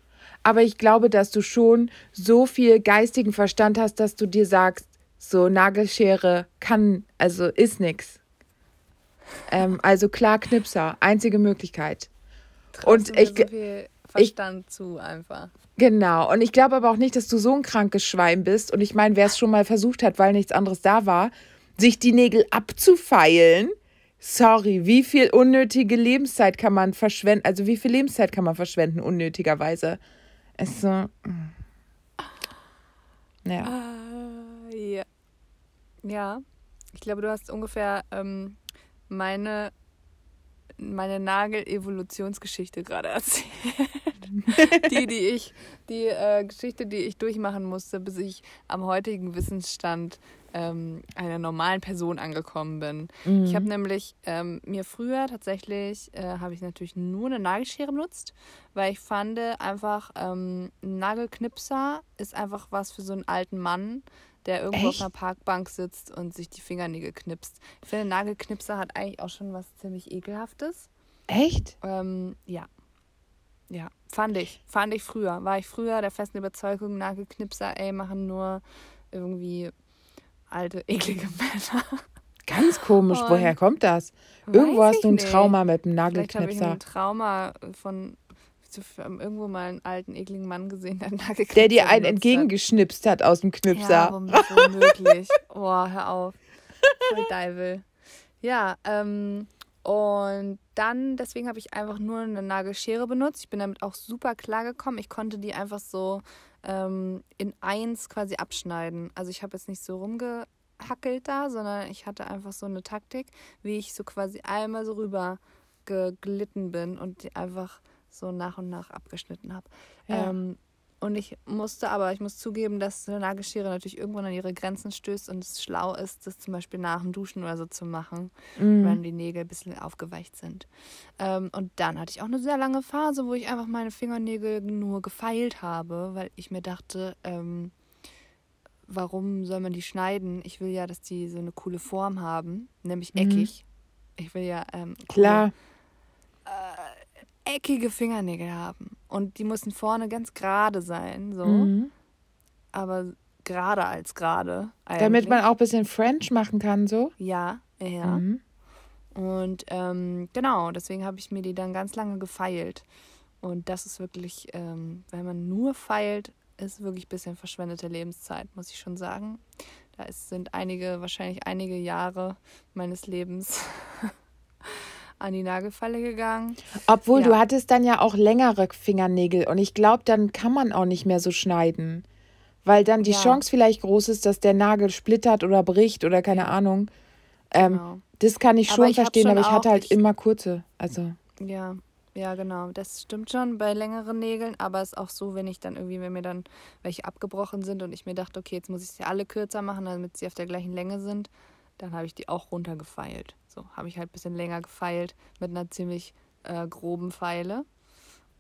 aber ich glaube, dass du schon so viel geistigen Verstand hast, dass du dir sagst, so Nagelschere kann, also ist nix. Ähm, also klar Knipser, einzige Möglichkeit. Traust und ich, so viel Verstand ich, zu einfach. Genau. Und ich glaube aber auch nicht, dass du so ein krankes Schwein bist. Und ich meine, wer es schon mal versucht hat, weil nichts anderes da war, sich die Nägel abzufeilen. Sorry, wie viel unnötige Lebenszeit kann man verschwenden? Also wie viel Lebenszeit kann man verschwenden unnötigerweise? Es so. Mm. Ja. Uh, ja. Ja. Ich glaube, du hast ungefähr ähm, meine meine Nagel-Evolutionsgeschichte gerade erzählt. die, die ich, die äh, Geschichte, die ich durchmachen musste, bis ich am heutigen Wissensstand ähm, einer normalen Person angekommen bin. Mhm. Ich habe nämlich ähm, mir früher tatsächlich, äh, habe ich natürlich nur eine Nagelschere benutzt, weil ich fand einfach, ähm, ein Nagelknipser ist einfach was für so einen alten Mann, der irgendwo Echt? auf einer Parkbank sitzt und sich die Fingernägel knipst. Ich finde, Nagelknipser hat eigentlich auch schon was ziemlich Ekelhaftes. Echt? Ähm, ja. Ja, fand ich. Fand ich früher. War ich früher der festen Überzeugung, Nagelknipser, ey, machen nur irgendwie alte, eklige Männer. Ganz komisch, und woher kommt das? Irgendwo hast du ein nicht. Trauma mit dem Nagelknipser. Vielleicht habe ich ein Trauma von irgendwo mal einen alten, ekligen Mann gesehen, der Nagelknipser Der dir einen entgegengeschnipst hat aus dem Knipser. Ja, womöglich. oh, hör auf. Voll Deivel. Ja, ähm, und dann, deswegen habe ich einfach nur eine Nagelschere benutzt. Ich bin damit auch super klar gekommen. Ich konnte die einfach so ähm, in eins quasi abschneiden. Also ich habe jetzt nicht so rumgehackelt da, sondern ich hatte einfach so eine Taktik, wie ich so quasi einmal so rüber geglitten bin und die einfach so nach und nach abgeschnitten habe. Ja. Ähm, und ich musste aber, ich muss zugeben, dass eine Nagelschere natürlich irgendwann an ihre Grenzen stößt und es schlau ist, das zum Beispiel nach dem Duschen oder so zu machen, mm. wenn die Nägel ein bisschen aufgeweicht sind. Ähm, und dann hatte ich auch eine sehr lange Phase, wo ich einfach meine Fingernägel nur gefeilt habe, weil ich mir dachte, ähm, warum soll man die schneiden? Ich will ja, dass die so eine coole Form haben, nämlich mhm. eckig. Mm. Ich will ja ähm, coole, Klar. Äh, eckige Fingernägel haben. Und die müssen vorne ganz gerade sein, so. Mhm. Aber gerade als gerade. Damit man auch ein bisschen French machen kann, so? Ja, ja. Mhm. Und ähm, genau, deswegen habe ich mir die dann ganz lange gefeilt. Und das ist wirklich, ähm, wenn man nur feilt, ist wirklich ein bisschen verschwendete Lebenszeit, muss ich schon sagen. Da ist, sind einige, wahrscheinlich einige Jahre meines Lebens an die Nagelfalle gegangen. Obwohl ja. du hattest dann ja auch längere Fingernägel und ich glaube, dann kann man auch nicht mehr so schneiden. Weil dann die ja. Chance vielleicht groß ist, dass der Nagel splittert oder bricht oder keine Ahnung. Ähm, genau. Das kann ich schon aber ich verstehen, schon aber ich hatte halt ich, immer kurze. Also. Ja, ja, genau. Das stimmt schon bei längeren Nägeln, aber es ist auch so, wenn ich dann irgendwie, wenn mir dann welche abgebrochen sind und ich mir dachte, okay, jetzt muss ich sie alle kürzer machen, damit sie auf der gleichen Länge sind, dann habe ich die auch runtergefeilt. So habe ich halt ein bisschen länger gefeilt mit einer ziemlich äh, groben Pfeile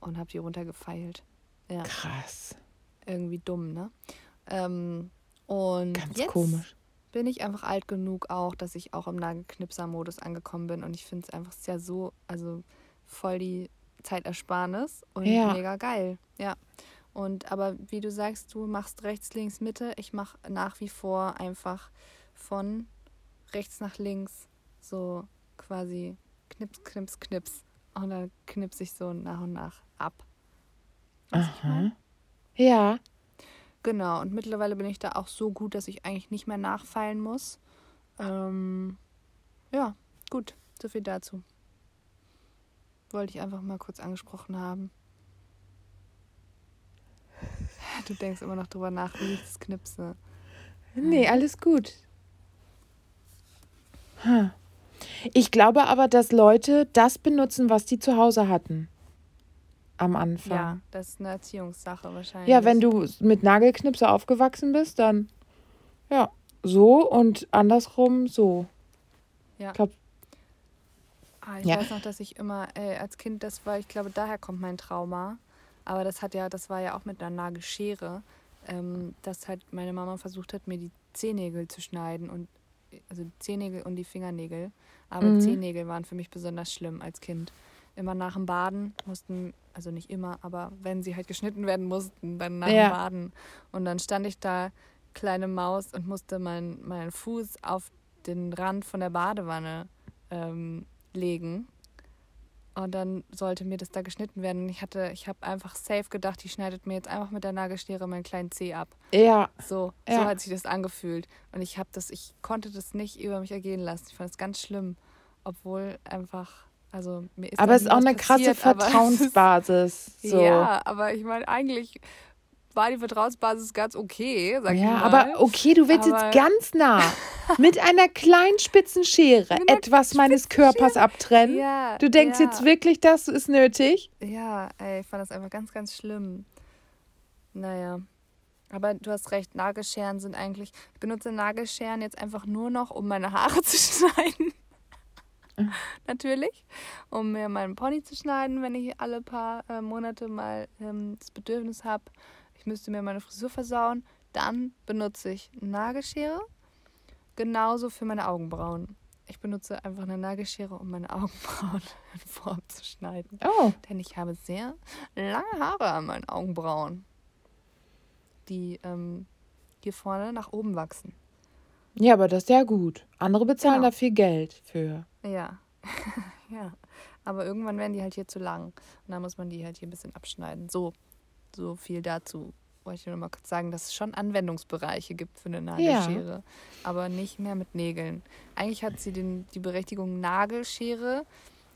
und habe die runtergefeilt. Ja. Krass. Irgendwie dumm, ne? Ähm, und Ganz jetzt komisch. bin ich einfach alt genug auch, dass ich auch im Nagelknipser-Modus angekommen bin und ich finde es einfach sehr so, also voll die Zeitersparnis und ja. mega geil. Ja. Und aber wie du sagst, du machst rechts, links, Mitte. Ich mache nach wie vor einfach von rechts nach links so quasi knips, knips, knips. Und dann knips ich so nach und nach ab. Aha. Ja. Genau, und mittlerweile bin ich da auch so gut, dass ich eigentlich nicht mehr nachfeilen muss. Ähm, ja, gut, so viel dazu. Wollte ich einfach mal kurz angesprochen haben. Du denkst immer noch drüber nach, wie ich das knipse. Nee, alles gut. Hm. Ich glaube aber, dass Leute das benutzen, was die zu Hause hatten. am Anfang. Ja, das ist eine Erziehungssache wahrscheinlich. Ja, wenn du mit Nagelknipse aufgewachsen bist, dann ja, so und andersrum so. Ja. Ich glaube, Ah, ich Ja. weiß noch, dass ich immer äh, als Kind, das war, ich glaube, daher kommt mein Trauma. Aber das hat ja, das war ja auch mit einer Nagelschere, ähm, dass halt meine Mama versucht hat, mir die Zehennägel zu schneiden und also die Zehennägel und die Fingernägel. Aber Mhm. Zehennägel waren für mich besonders schlimm als Kind. Immer nach dem Baden mussten, also nicht immer, aber wenn sie halt geschnitten werden mussten, dann nach Ja. dem Baden. Und dann stand ich da, kleine Maus, und musste meinen meinen Fuß auf den Rand von der Badewanne ähm, legen. Und dann sollte mir das da geschnitten werden. Und ich hatte, ich habe einfach safe gedacht, die schneidet mir jetzt einfach mit der Nagelschere meinen kleinen Zeh ab. ja, So, so Ja. hat sich das angefühlt. Und ich habe das, ich konnte das nicht über mich ergehen lassen. Ich fand es ganz schlimm. Obwohl einfach, also mir ist aber es ist auch eine krasse passiert, ist- Vertrauensbasis. So. Ja, aber ich meine, eigentlich war die Vertrauensbasis ganz okay, sag ich Ja, mal. aber okay, du willst Aber- jetzt ganz nah mit einer kleinen spitzen Schere einer etwas meines Körpers abtrennen. Ja, Du denkst ja. jetzt wirklich, das ist nötig? Ja, ey, ich fand das einfach ganz, ganz schlimm. Naja. Aber du hast recht, Nagelscheren sind eigentlich. Ich benutze Nagelscheren jetzt einfach nur noch, um meine Haare zu schneiden. Natürlich. Um mir meinen Pony zu schneiden, wenn ich alle paar äh, Monate mal ähm, das Bedürfnis habe, ich müsste mir meine Frisur versauen. Dann benutze ich eine Nagelschere. Genauso für meine Augenbrauen. Ich benutze einfach eine Nagelschere, um meine Augenbrauen in Form zu schneiden. Oh, Denn ich habe sehr lange Haare an meinen Augenbrauen, die ähm, hier vorne nach oben wachsen. ja, aber das ist ja gut. Andere bezahlen Genau. da viel Geld für. Ja, ja. Aber irgendwann werden die halt hier zu lang. Und dann muss man die halt hier ein bisschen abschneiden. So, so viel dazu. Wollte ich nur mal kurz sagen, dass es schon Anwendungsbereiche gibt für eine Nagelschere. Aber nicht mehr mit Nägeln. Eigentlich hat sie den, die Berechtigung Nagelschere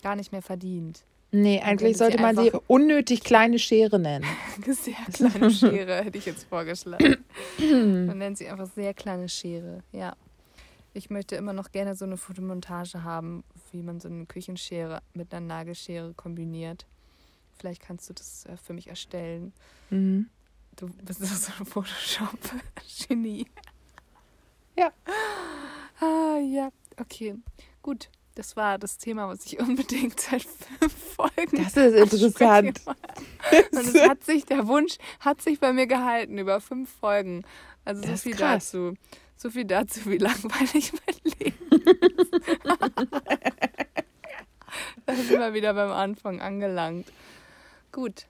gar nicht mehr verdient. Nee, eigentlich sollte man sie unnötig kleine Schere nennen. Sehr kleine Schere hätte ich jetzt vorgeschlagen. Man nennt sie einfach sehr kleine Schere, ja. Ich möchte immer noch gerne so eine Fotomontage haben, wie man so eine Küchenschere mit einer Nagelschere kombiniert. Vielleicht kannst du das äh, für mich erstellen. Mhm. Du bist doch so ein Photoshop-Genie. Ja. Ah, ja, okay. Gut. Das war das Thema, was ich unbedingt seit fünf Folgen Das ist interessant. und es hat sich, der Wunsch hat sich bei mir gehalten über fünf Folgen. Also so Das ist viel dazu. So viel dazu, wie langweilig mein Leben ist. da sind wir wieder beim Anfang angelangt. Gut.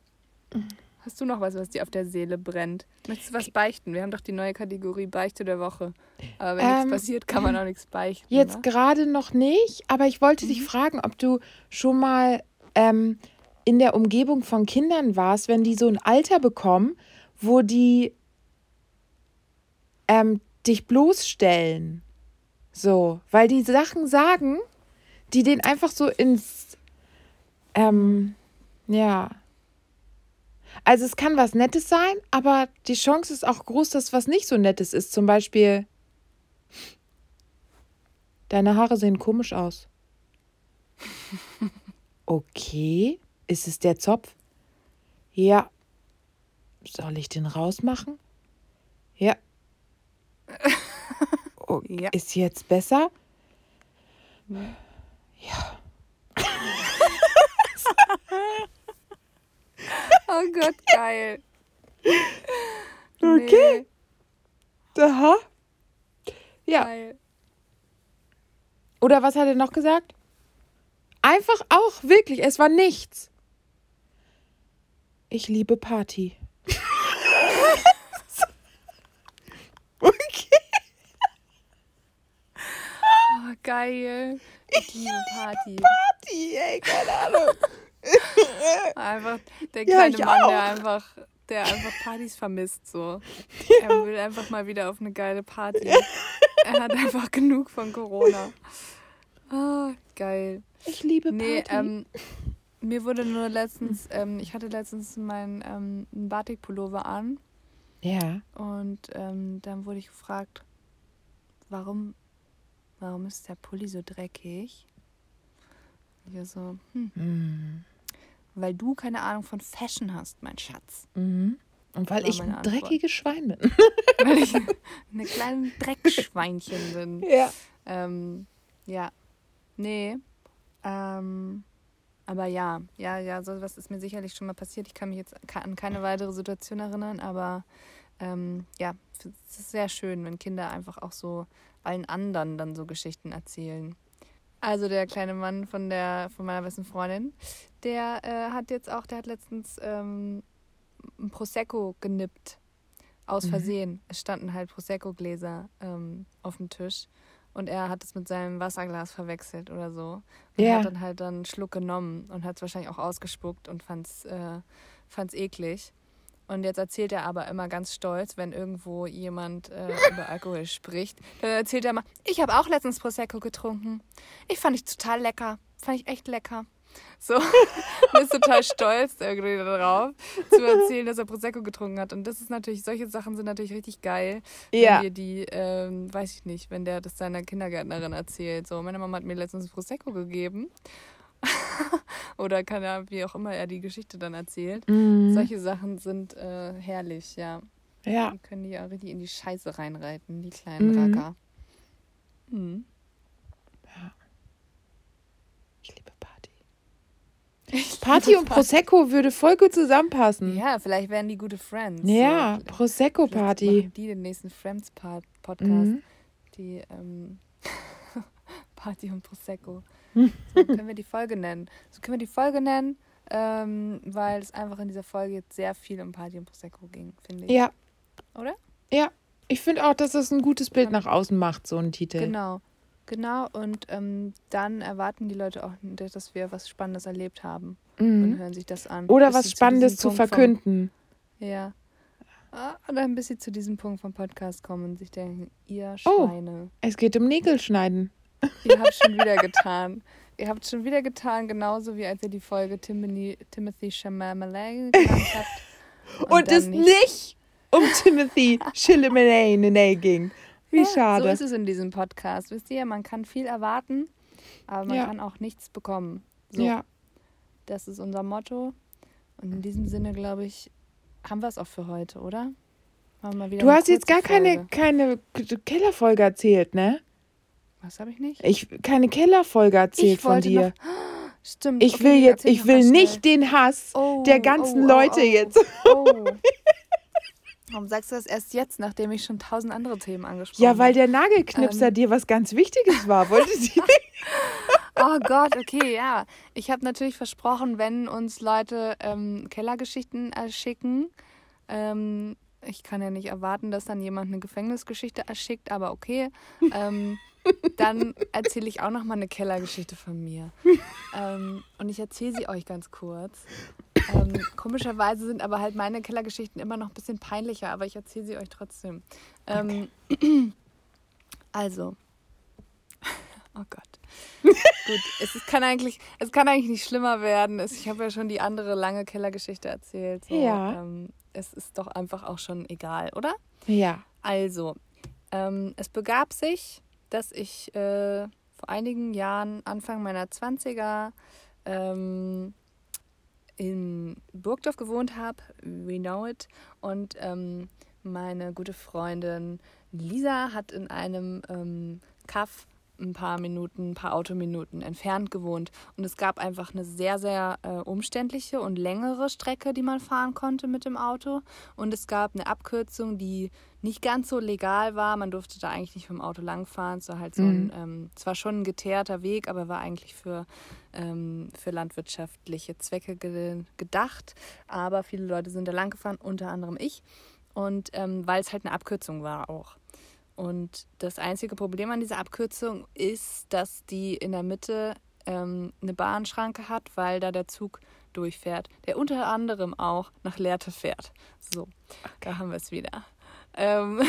Hast du noch was, was dir auf der Seele brennt? Möchtest du was beichten? Wir haben doch die neue Kategorie Beichte der Woche. Aber wenn Ähm, nichts passiert, kann man auch nichts beichten. Jetzt ne? gerade noch nicht, aber ich wollte Mhm. dich fragen, ob du schon mal ähm, in der Umgebung von Kindern warst, wenn die so ein Alter bekommen, wo die ähm, dich bloßstellen. So, weil die Sachen sagen, die den einfach so ins, ähm, ja. Also es kann was Nettes sein, aber die Chance ist auch groß, dass was nicht so Nettes ist. Zum Beispiel, deine Haare sehen komisch aus. Okay, ist es der Zopf? Ja. Soll ich den rausmachen? Ja. Oh, Ja. Ist jetzt besser? Oh Gott, geil. Okay. Aha. Nee, Ja. geil. Oder was hat er noch gesagt? Einfach auch, wirklich, es war nichts. Ich liebe Party. okay. Oh, geil. Ich liebe Party. Party, ey, keine Ahnung. Einfach der Ja, kleine ich Mann, auch. der einfach, der einfach Partys vermisst. So. Er will einfach mal wieder auf eine geile Party. Er hat einfach genug von Corona. Ah, geil. Ich liebe Party. Nee, ähm, mir wurde nur letztens, ähm, ich hatte letztens meinen ähm, Batik-Pullover an ja. und ähm, dann wurde ich gefragt, warum, warum ist der Pulli so dreckig? Und ich so, hm, Hm. Weil du keine Ahnung von Fashion hast, mein Schatz. Mhm. Und weil ich ein dreckiges Schwein bin. Weil ich eine kleine Dreckschweinchen bin. ja. Ähm, ja. Nee. Ähm, aber ja, ja, ja, sowas ist mir sicherlich schon mal passiert. Ich kann mich jetzt an keine weitere Situation erinnern, aber ähm, ja, es ist sehr schön, wenn Kinder einfach auch so allen anderen dann so Geschichten erzählen. Also der kleine Mann von der von meiner besten Freundin, der äh, hat jetzt auch, der hat letztens ähm, ein Prosecco genippt. Aus Mhm. Versehen. Es standen halt Prosecco-Gläser ähm, auf dem Tisch. Und er hat es mit seinem Wasserglas verwechselt oder so. Und Ja. hat dann halt dann einen Schluck genommen und hat es wahrscheinlich auch ausgespuckt und fand es äh, fand's eklig. Und jetzt erzählt er aber immer ganz stolz, wenn irgendwo jemand äh, über Alkohol spricht, dann erzählt er immer, ich habe auch letztens Prosecco getrunken. Ich fand ich total lecker. Fand ich echt lecker. So, und ist total stolz irgendwie darauf, zu erzählen, dass er Prosecco getrunken hat. Und das ist natürlich, solche Sachen sind natürlich richtig geil, Ja. wenn wir die, ähm, weiß ich nicht, wenn der das seiner Kindergärtnerin erzählt. So, meine Mama hat mir letztens Prosecco gegeben. Oder kann er, wie auch immer er die Geschichte dann erzählt. Mhm. Solche Sachen sind äh, herrlich, ja. Ja. Die können die ja richtig in die Scheiße reinreiten, die kleinen Mhm. Racker. Mhm. Ich liebe Party. Party und Prosecco würde voll gut zusammenpassen. Ja, vielleicht wären die gute Friends. Ja, So, Prosecco-Party. machen Die den nächsten Friends-Podcast. Mhm. Die ähm, Party und Prosecco. So können wir die Folge nennen. So können wir die Folge nennen, ähm, weil es einfach in dieser Folge jetzt sehr viel um Party und Prosecco ging, finde ich. Ja. Oder? Ja. Ich finde auch, dass das ein gutes Bild nach außen macht, so ein Titel. Genau. Genau, und ähm, dann erwarten die Leute auch, dass wir was Spannendes erlebt haben und Mhm. hören sich das an. Oder was zu Spannendes zu vom- verkünden. Ja. Ah, Und dann bis sie zu diesem Punkt vom Podcast kommen und sich denken, ihr Oh. Schweine, Es geht um Nägelschneiden. Ihr habt schon wieder getan. Ihr habt schon wieder getan, genauso wie als ihr die Folge Timothy, Timothy Chalamet genannt habt. Und, dann es nicht um Timothy Chalamet ging. Wie Ja, So schade. ist es in diesem Podcast. Wisst ihr, man kann viel erwarten, aber man Ja. kann auch nichts bekommen. So, Ja. Das ist unser Motto. Und in diesem Sinne, glaube ich, haben wir es auch für heute, oder? Du hast jetzt gar keine, keine K- Kellerfolge erzählt, ne? Was habe ich nicht? Ich keine Kellerfolge erzählt von dir. Noch, Stimmt. Ich okay, will jetzt, ich will nicht schnell. den Hass Oh, der ganzen oh, Leute oh. jetzt. Warum sagst du das erst jetzt, nachdem ich schon tausend andere Themen angesprochen Ja, weil habe? der Nagelknipser Ähm. dir was ganz Wichtiges war. Wollte sie Oh Gott, okay, ja. Ich habe natürlich versprochen, wenn uns Leute ähm, Kellergeschichten erschicken, ähm, ich kann ja nicht erwarten, dass dann jemand eine Gefängnisgeschichte erschickt, aber okay, ähm, dann erzähle ich auch noch mal eine Kellergeschichte von mir. Ähm, und ich erzähle sie euch ganz kurz. Ähm, komischerweise sind aber halt meine Kellergeschichten immer noch ein bisschen peinlicher, aber ich erzähle sie euch trotzdem. Ähm, Also, oh Gott. Gut, es kann eigentlich, es kann eigentlich nicht schlimmer werden. Ich habe ja schon die andere lange Kellergeschichte erzählt. So, Ja. Ähm, es ist doch einfach auch schon egal, oder? Ja. Also, ähm, es begab sich, dass ich äh, vor einigen Jahren, Anfang meiner 20er, ähm, in Burgdorf gewohnt habe, we know it. Und ähm, meine gute Freundin Lisa hat in einem ähm, Kaff ein paar Minuten, ein paar Autominuten entfernt gewohnt. Und es gab einfach eine sehr, sehr äh, umständliche und längere Strecke, die man fahren konnte mit dem Auto. Und es gab eine Abkürzung, die nicht ganz so legal war. Man durfte da eigentlich nicht vom Auto langfahren. Es war halt so ein, ähm, es war schon ein geteerter Weg, aber war eigentlich für, ähm, für landwirtschaftliche Zwecke ge gedacht. Aber viele Leute sind da lang gefahren, unter anderem ich. Und ähm, weil es halt eine Abkürzung war auch. Und das einzige Problem an dieser Abkürzung ist, dass die in der Mitte ähm, eine Bahnschranke hat, weil da der Zug durchfährt, der unter anderem auch nach Lehrte fährt. So, da haben wir es wieder. Ähm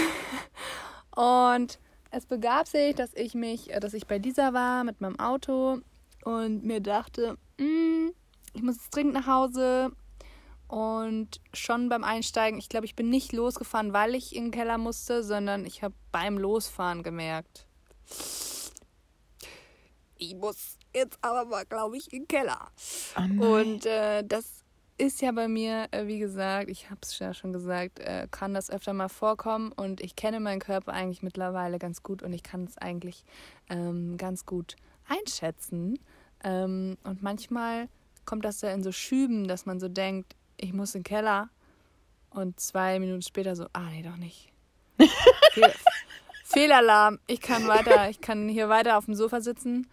und es begab sich, dass ich mich, äh, dass ich bei dieser war mit meinem Auto und mir dachte, "Mm, ich muss jetzt dringend nach Hause. Und schon beim Einsteigen, ich glaube, ich bin nicht losgefahren, weil ich in den Keller musste, sondern ich habe beim Losfahren gemerkt, ich muss jetzt aber mal, glaube ich, in den Keller. Oh Und äh, das ist ja bei mir, äh, wie gesagt, ich habe es ja schon gesagt, äh, kann das öfter mal vorkommen und ich kenne meinen Körper eigentlich mittlerweile ganz gut und ich kann es eigentlich ähm, ganz gut einschätzen. Ähm, und manchmal kommt das ja in so Schüben, dass man so denkt, ich muss in den Keller und zwei Minuten später so, ah nee, doch nicht. Fehl Fehlalarm, ich kann weiter, ich kann hier weiter auf dem Sofa sitzen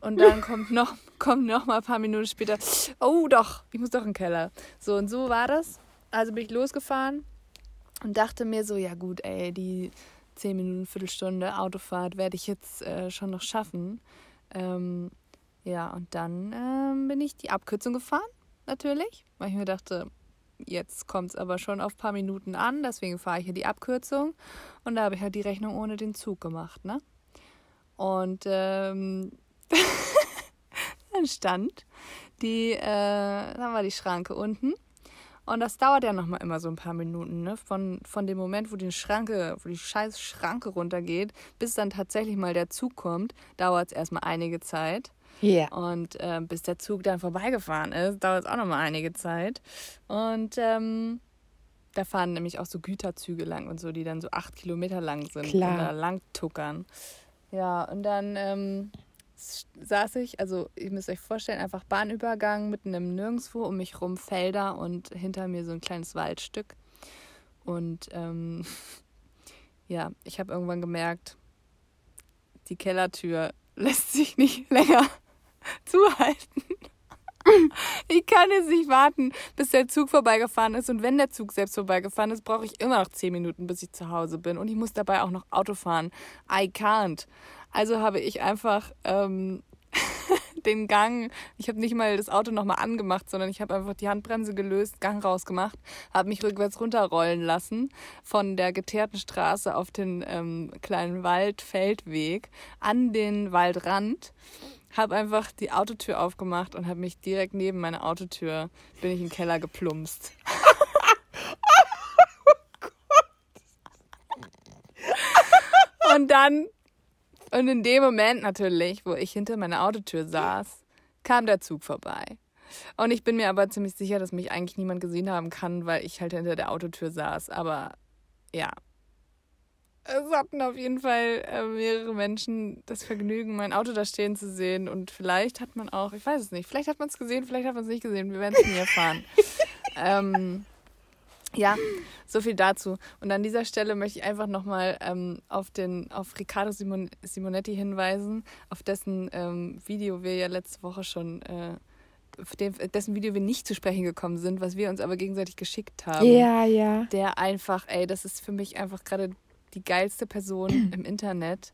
und dann kommt noch, kommt noch mal ein paar Minuten später, oh doch, ich muss doch in den Keller. So und so war das. Also bin ich losgefahren und dachte mir so, ja gut, ey, die 10 Minuten, Viertelstunde Autofahrt werde ich jetzt äh, schon noch schaffen. Ähm, ja, und dann ähm, bin ich die Abkürzung gefahren, natürlich, weil ich mir dachte, jetzt kommt es aber schon auf ein paar Minuten an, deswegen fahre ich hier die Abkürzung. Und da habe ich halt die Rechnung ohne den Zug gemacht, ne? Und ähm, dann stand die, äh, dann war die Schranke unten. Und das dauert ja nochmal immer so ein paar Minuten, ne? Von, von dem Moment, wo die Schranke, wo die scheiß Schranke runtergeht, bis dann tatsächlich mal der Zug kommt, dauert es erstmal einige Zeit. Ja. Und äh, bis der Zug dann vorbeigefahren ist, dauert es auch nochmal einige Zeit. Und ähm, da fahren nämlich auch so Güterzüge lang und so, die dann so acht Kilometer lang sind Klar. und da lang tuckern. Ja, und dann ähm, saß ich, also ihr müsst euch vorstellen, einfach Bahnübergang mitten im Nirgendwo, um mich rum Felder und hinter mir so ein kleines Waldstück. Und ähm, ja, ich habe irgendwann gemerkt, die Kellertür lässt sich nicht länger zuhalten. Ich kann jetzt nicht warten, bis der Zug vorbeigefahren ist. Und wenn der Zug selbst vorbeigefahren ist, brauche ich immer noch zehn Minuten, bis ich zu Hause bin. Und ich muss dabei auch noch Auto fahren. I can't. Also habe ich einfach ähm, den Gang, ich habe nicht mal das Auto nochmal angemacht, sondern ich habe einfach die Handbremse gelöst, Gang rausgemacht, habe mich rückwärts runterrollen lassen von der geteerten Straße auf den ähm, kleinen Waldfeldweg an den Waldrand habe einfach die Autotür aufgemacht und habe mich direkt neben meine Autotür bin ich in den Keller geplumpst. und dann und in dem Moment natürlich, wo ich hinter meiner Autotür saß, kam der Zug vorbei. Und ich bin mir aber ziemlich sicher, dass mich eigentlich niemand gesehen haben kann, weil ich halt hinter der Autotür saß. Aber ja. Es hatten auf jeden Fall äh, mehrere Menschen das Vergnügen, mein Auto da stehen zu sehen. Und vielleicht hat man auch, ich weiß es nicht, vielleicht hat man es gesehen, vielleicht hat man es nicht gesehen. Wir werden es nie erfahren. ähm, ja, so viel dazu. Und an dieser Stelle möchte ich einfach nochmal ähm, auf, den, auf Riccardo Simon, Simonetti hinweisen, auf dessen ähm, Video wir ja letzte Woche schon, äh, dessen Video wir nicht zu sprechen gekommen sind, was wir uns aber gegenseitig geschickt haben. Ja, ja. Der einfach, ey, das ist für mich einfach gerade die geilste Person im Internet.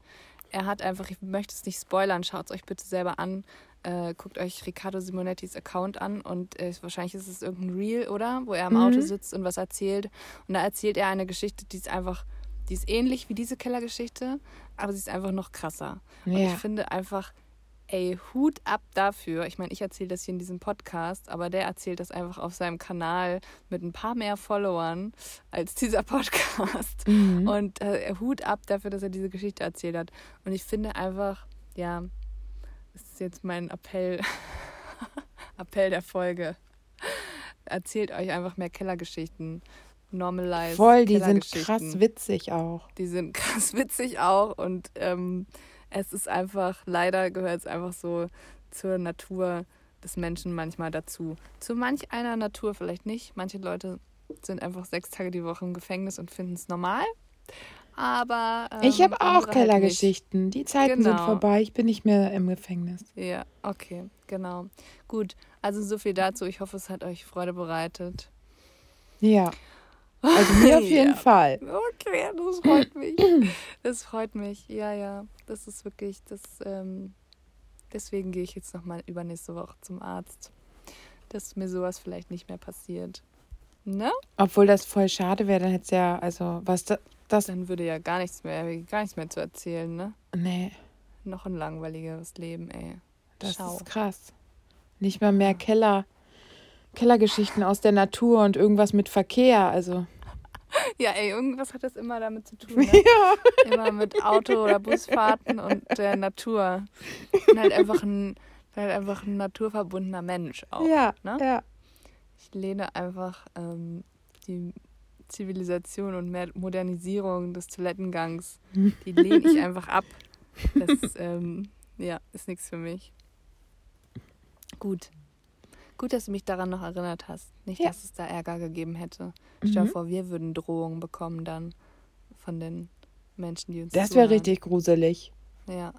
Er hat einfach, ich möchte es nicht spoilern, schaut es euch bitte selber an. Äh, guckt euch Riccardo Simonettis Account an und äh, wahrscheinlich ist es irgendein Reel, oder? Wo er am Mhm. Auto sitzt und was erzählt. Und da erzählt er eine Geschichte, die ist einfach, die ist ähnlich wie diese Kellergeschichte, aber sie ist einfach noch krasser. Und Ja. ich finde einfach, ey, Hut ab dafür. Ich meine, ich erzähle das hier in diesem Podcast, aber der erzählt das einfach auf seinem Kanal mit ein paar mehr Followern als dieser Podcast. Mhm. Und äh, Hut ab dafür, dass er diese Geschichte erzählt hat. Und ich finde einfach, ja, das ist jetzt mein Appell, Appell der Folge. Erzählt euch einfach mehr Kellergeschichten. Normalize Voll, die sind krass witzig auch. Die sind krass witzig auch und ähm, es ist einfach, leider gehört es einfach so zur Natur des Menschen manchmal dazu. Zu manch einer Natur vielleicht nicht. Manche Leute sind einfach sechs Tage die Woche im Gefängnis und finden es normal. Aber ähm, ich habe auch halt. Kellergeschichten. Die Zeiten sind Genau. vorbei. Ich bin nicht mehr im Gefängnis. Ja, okay, genau. Gut, also so viel dazu. Ich hoffe, es hat euch Freude bereitet. Ja. Also mir auf jeden Ja. Fall. Okay, das freut mich. Das freut mich. Ja, ja. Das ist wirklich, das, ähm, deswegen gehe ich jetzt nochmal übernächste Woche zum Arzt. Dass mir sowas vielleicht nicht mehr passiert. Ne? Obwohl das voll schade wäre, dann hätte es ja, also, was da, das, Dann würde ja gar nichts mehr, gar nichts mehr zu erzählen, ne? nee, Noch ein langweiligeres Leben, ey. das Schau. ist krass. Nicht mal mehr Keller, Kellergeschichten aus der Natur und irgendwas mit Verkehr, also, Ja, ey, irgendwas hat das immer damit zu tun. Ne? Ja. Immer mit Auto- oder Busfahrten und der Natur. Und halt einfach ein, halt einfach ein naturverbundener Mensch auch. Ja, ne? ja. Ich lehne einfach ähm, die Zivilisation und Modernisierung des Toilettengangs, die lehne ich einfach ab. Das ähm, ja, ist nichts für mich. Gut. Gut, dass du mich daran noch erinnert hast. Nicht, ja. dass es da Ärger gegeben hätte. Stell dir mhm. vor, wir würden Drohungen bekommen dann von den Menschen, die uns Das wäre richtig gruselig. Ja.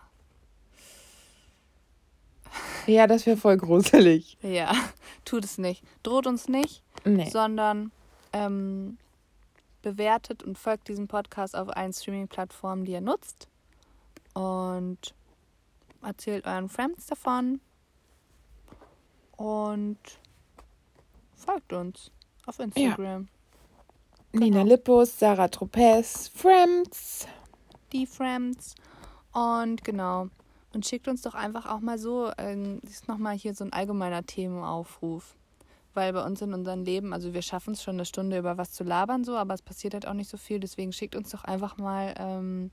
Ja, das wäre voll gruselig. Ja, tut es nicht. Droht uns nicht, nee. sondern ähm, bewertet und folgt diesem Podcast auf allen Streaming-Plattformen, die ihr nutzt. Und erzählt euren Friends davon. Und folgt uns auf Instagram. Ja. Nina genau. Lippus, Sarah Tropez, Friends. Die Friends. Und genau. Und schickt uns doch einfach auch mal so, äh, ist nochmal hier so ein allgemeiner Themenaufruf. Weil bei uns in unserem Leben, also wir schaffen es schon eine Stunde über was zu labern, so, aber es passiert halt auch nicht so viel. Deswegen schickt uns doch einfach mal ähm,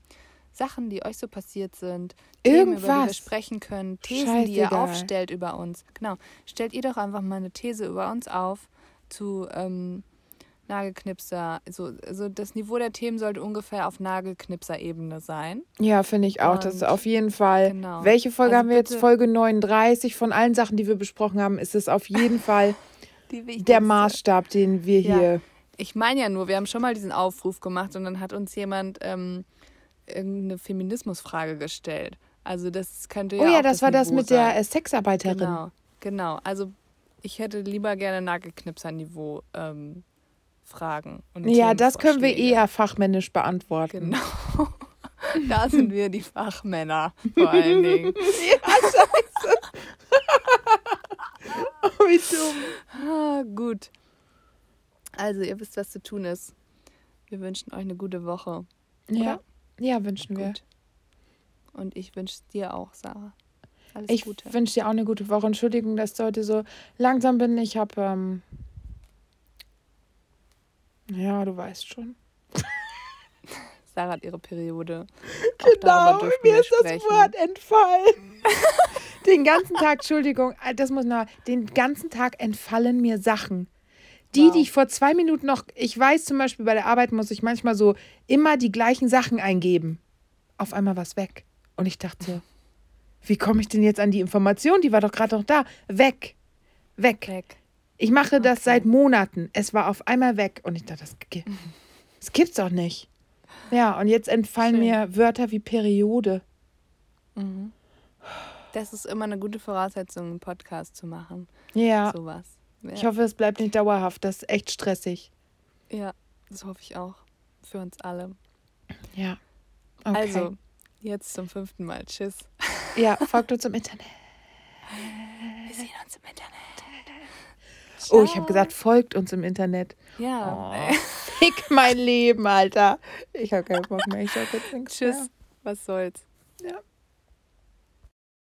Sachen, die euch so passiert sind, Irgendwas. Themen, über die wir sprechen können, Thesen, Scheißegal. die ihr aufstellt über uns. Genau. Stellt ihr doch einfach mal eine These über uns auf zu ähm, Nagelknipser. So, also das Niveau der Themen sollte ungefähr auf Nagelknipser-Ebene sein. Ja, finde ich auch. Und das ist auf jeden Fall. Genau. Welche Folge also haben wir jetzt? Folge 39. Von allen Sachen, die wir besprochen haben, ist es auf jeden Fall der Maßstab, den wir ja. hier. Ich meine ja nur, wir haben schon mal diesen Aufruf gemacht und dann hat uns jemand ähm, irgendeine Feminismusfrage gestellt. Also das könnte ja. Oh ja, das, das war Niveau das mit sein. der äh, Sexarbeiterin. Genau, genau. Also ich hätte lieber gerne Nagelknipser-Niveau ähm, Fragen. ja, das können wir eher fachmännisch beantworten. Genau. da sind wir die Fachmänner vor allen Dingen. ja, scheiße. oh, wie dumm. Ah, gut. Also, ihr wisst, was zu tun ist. Wir wünschen euch eine gute Woche. Oder? Ja. Ja, wünschen wir. Und ich wünsche dir auch, Sarah. Alles ich Gute. Ich wünsche dir auch eine gute Woche. Entschuldigung, dass ich heute so langsam bin. Ich habe, ähm ja, du weißt schon. Sarah hat ihre Periode. Genau, mir ist das Wort entfallen. den ganzen Tag, Entschuldigung, äh, das muss noch, den ganzen Tag entfallen mir Sachen. Die, wow. die ich vor zwei Minuten noch, ich weiß zum Beispiel bei der Arbeit muss ich manchmal so immer die gleichen Sachen eingeben. Auf einmal war es weg. Und ich dachte, wie komme ich denn jetzt an die Information? Die war doch gerade noch da. Weg. Weg. Weg. Ich mache okay. das seit Monaten. Es war auf einmal weg. Und ich dachte, das, das gibt's doch nicht. Ja, und jetzt entfallen Schön. mir Wörter wie Periode. Mhm. Das ist immer eine gute Voraussetzung, einen Podcast zu machen. Ja. Sowas. Ja. Ich hoffe, es bleibt nicht dauerhaft. Das ist echt stressig. Ja, das hoffe ich auch. Für uns alle. Ja. Okay. Also, jetzt zum fünften Mal. Tschüss. Ja, folgt uns im Internet. Wir sehen uns im Internet. Ciao. Oh, ich habe gesagt, folgt uns im Internet. Ja. Oh, fick mein Leben, Alter. Ich habe keinen Bock mehr. Ich sag jetzt nichts Tschüss. Mehr. Was soll's. Ja.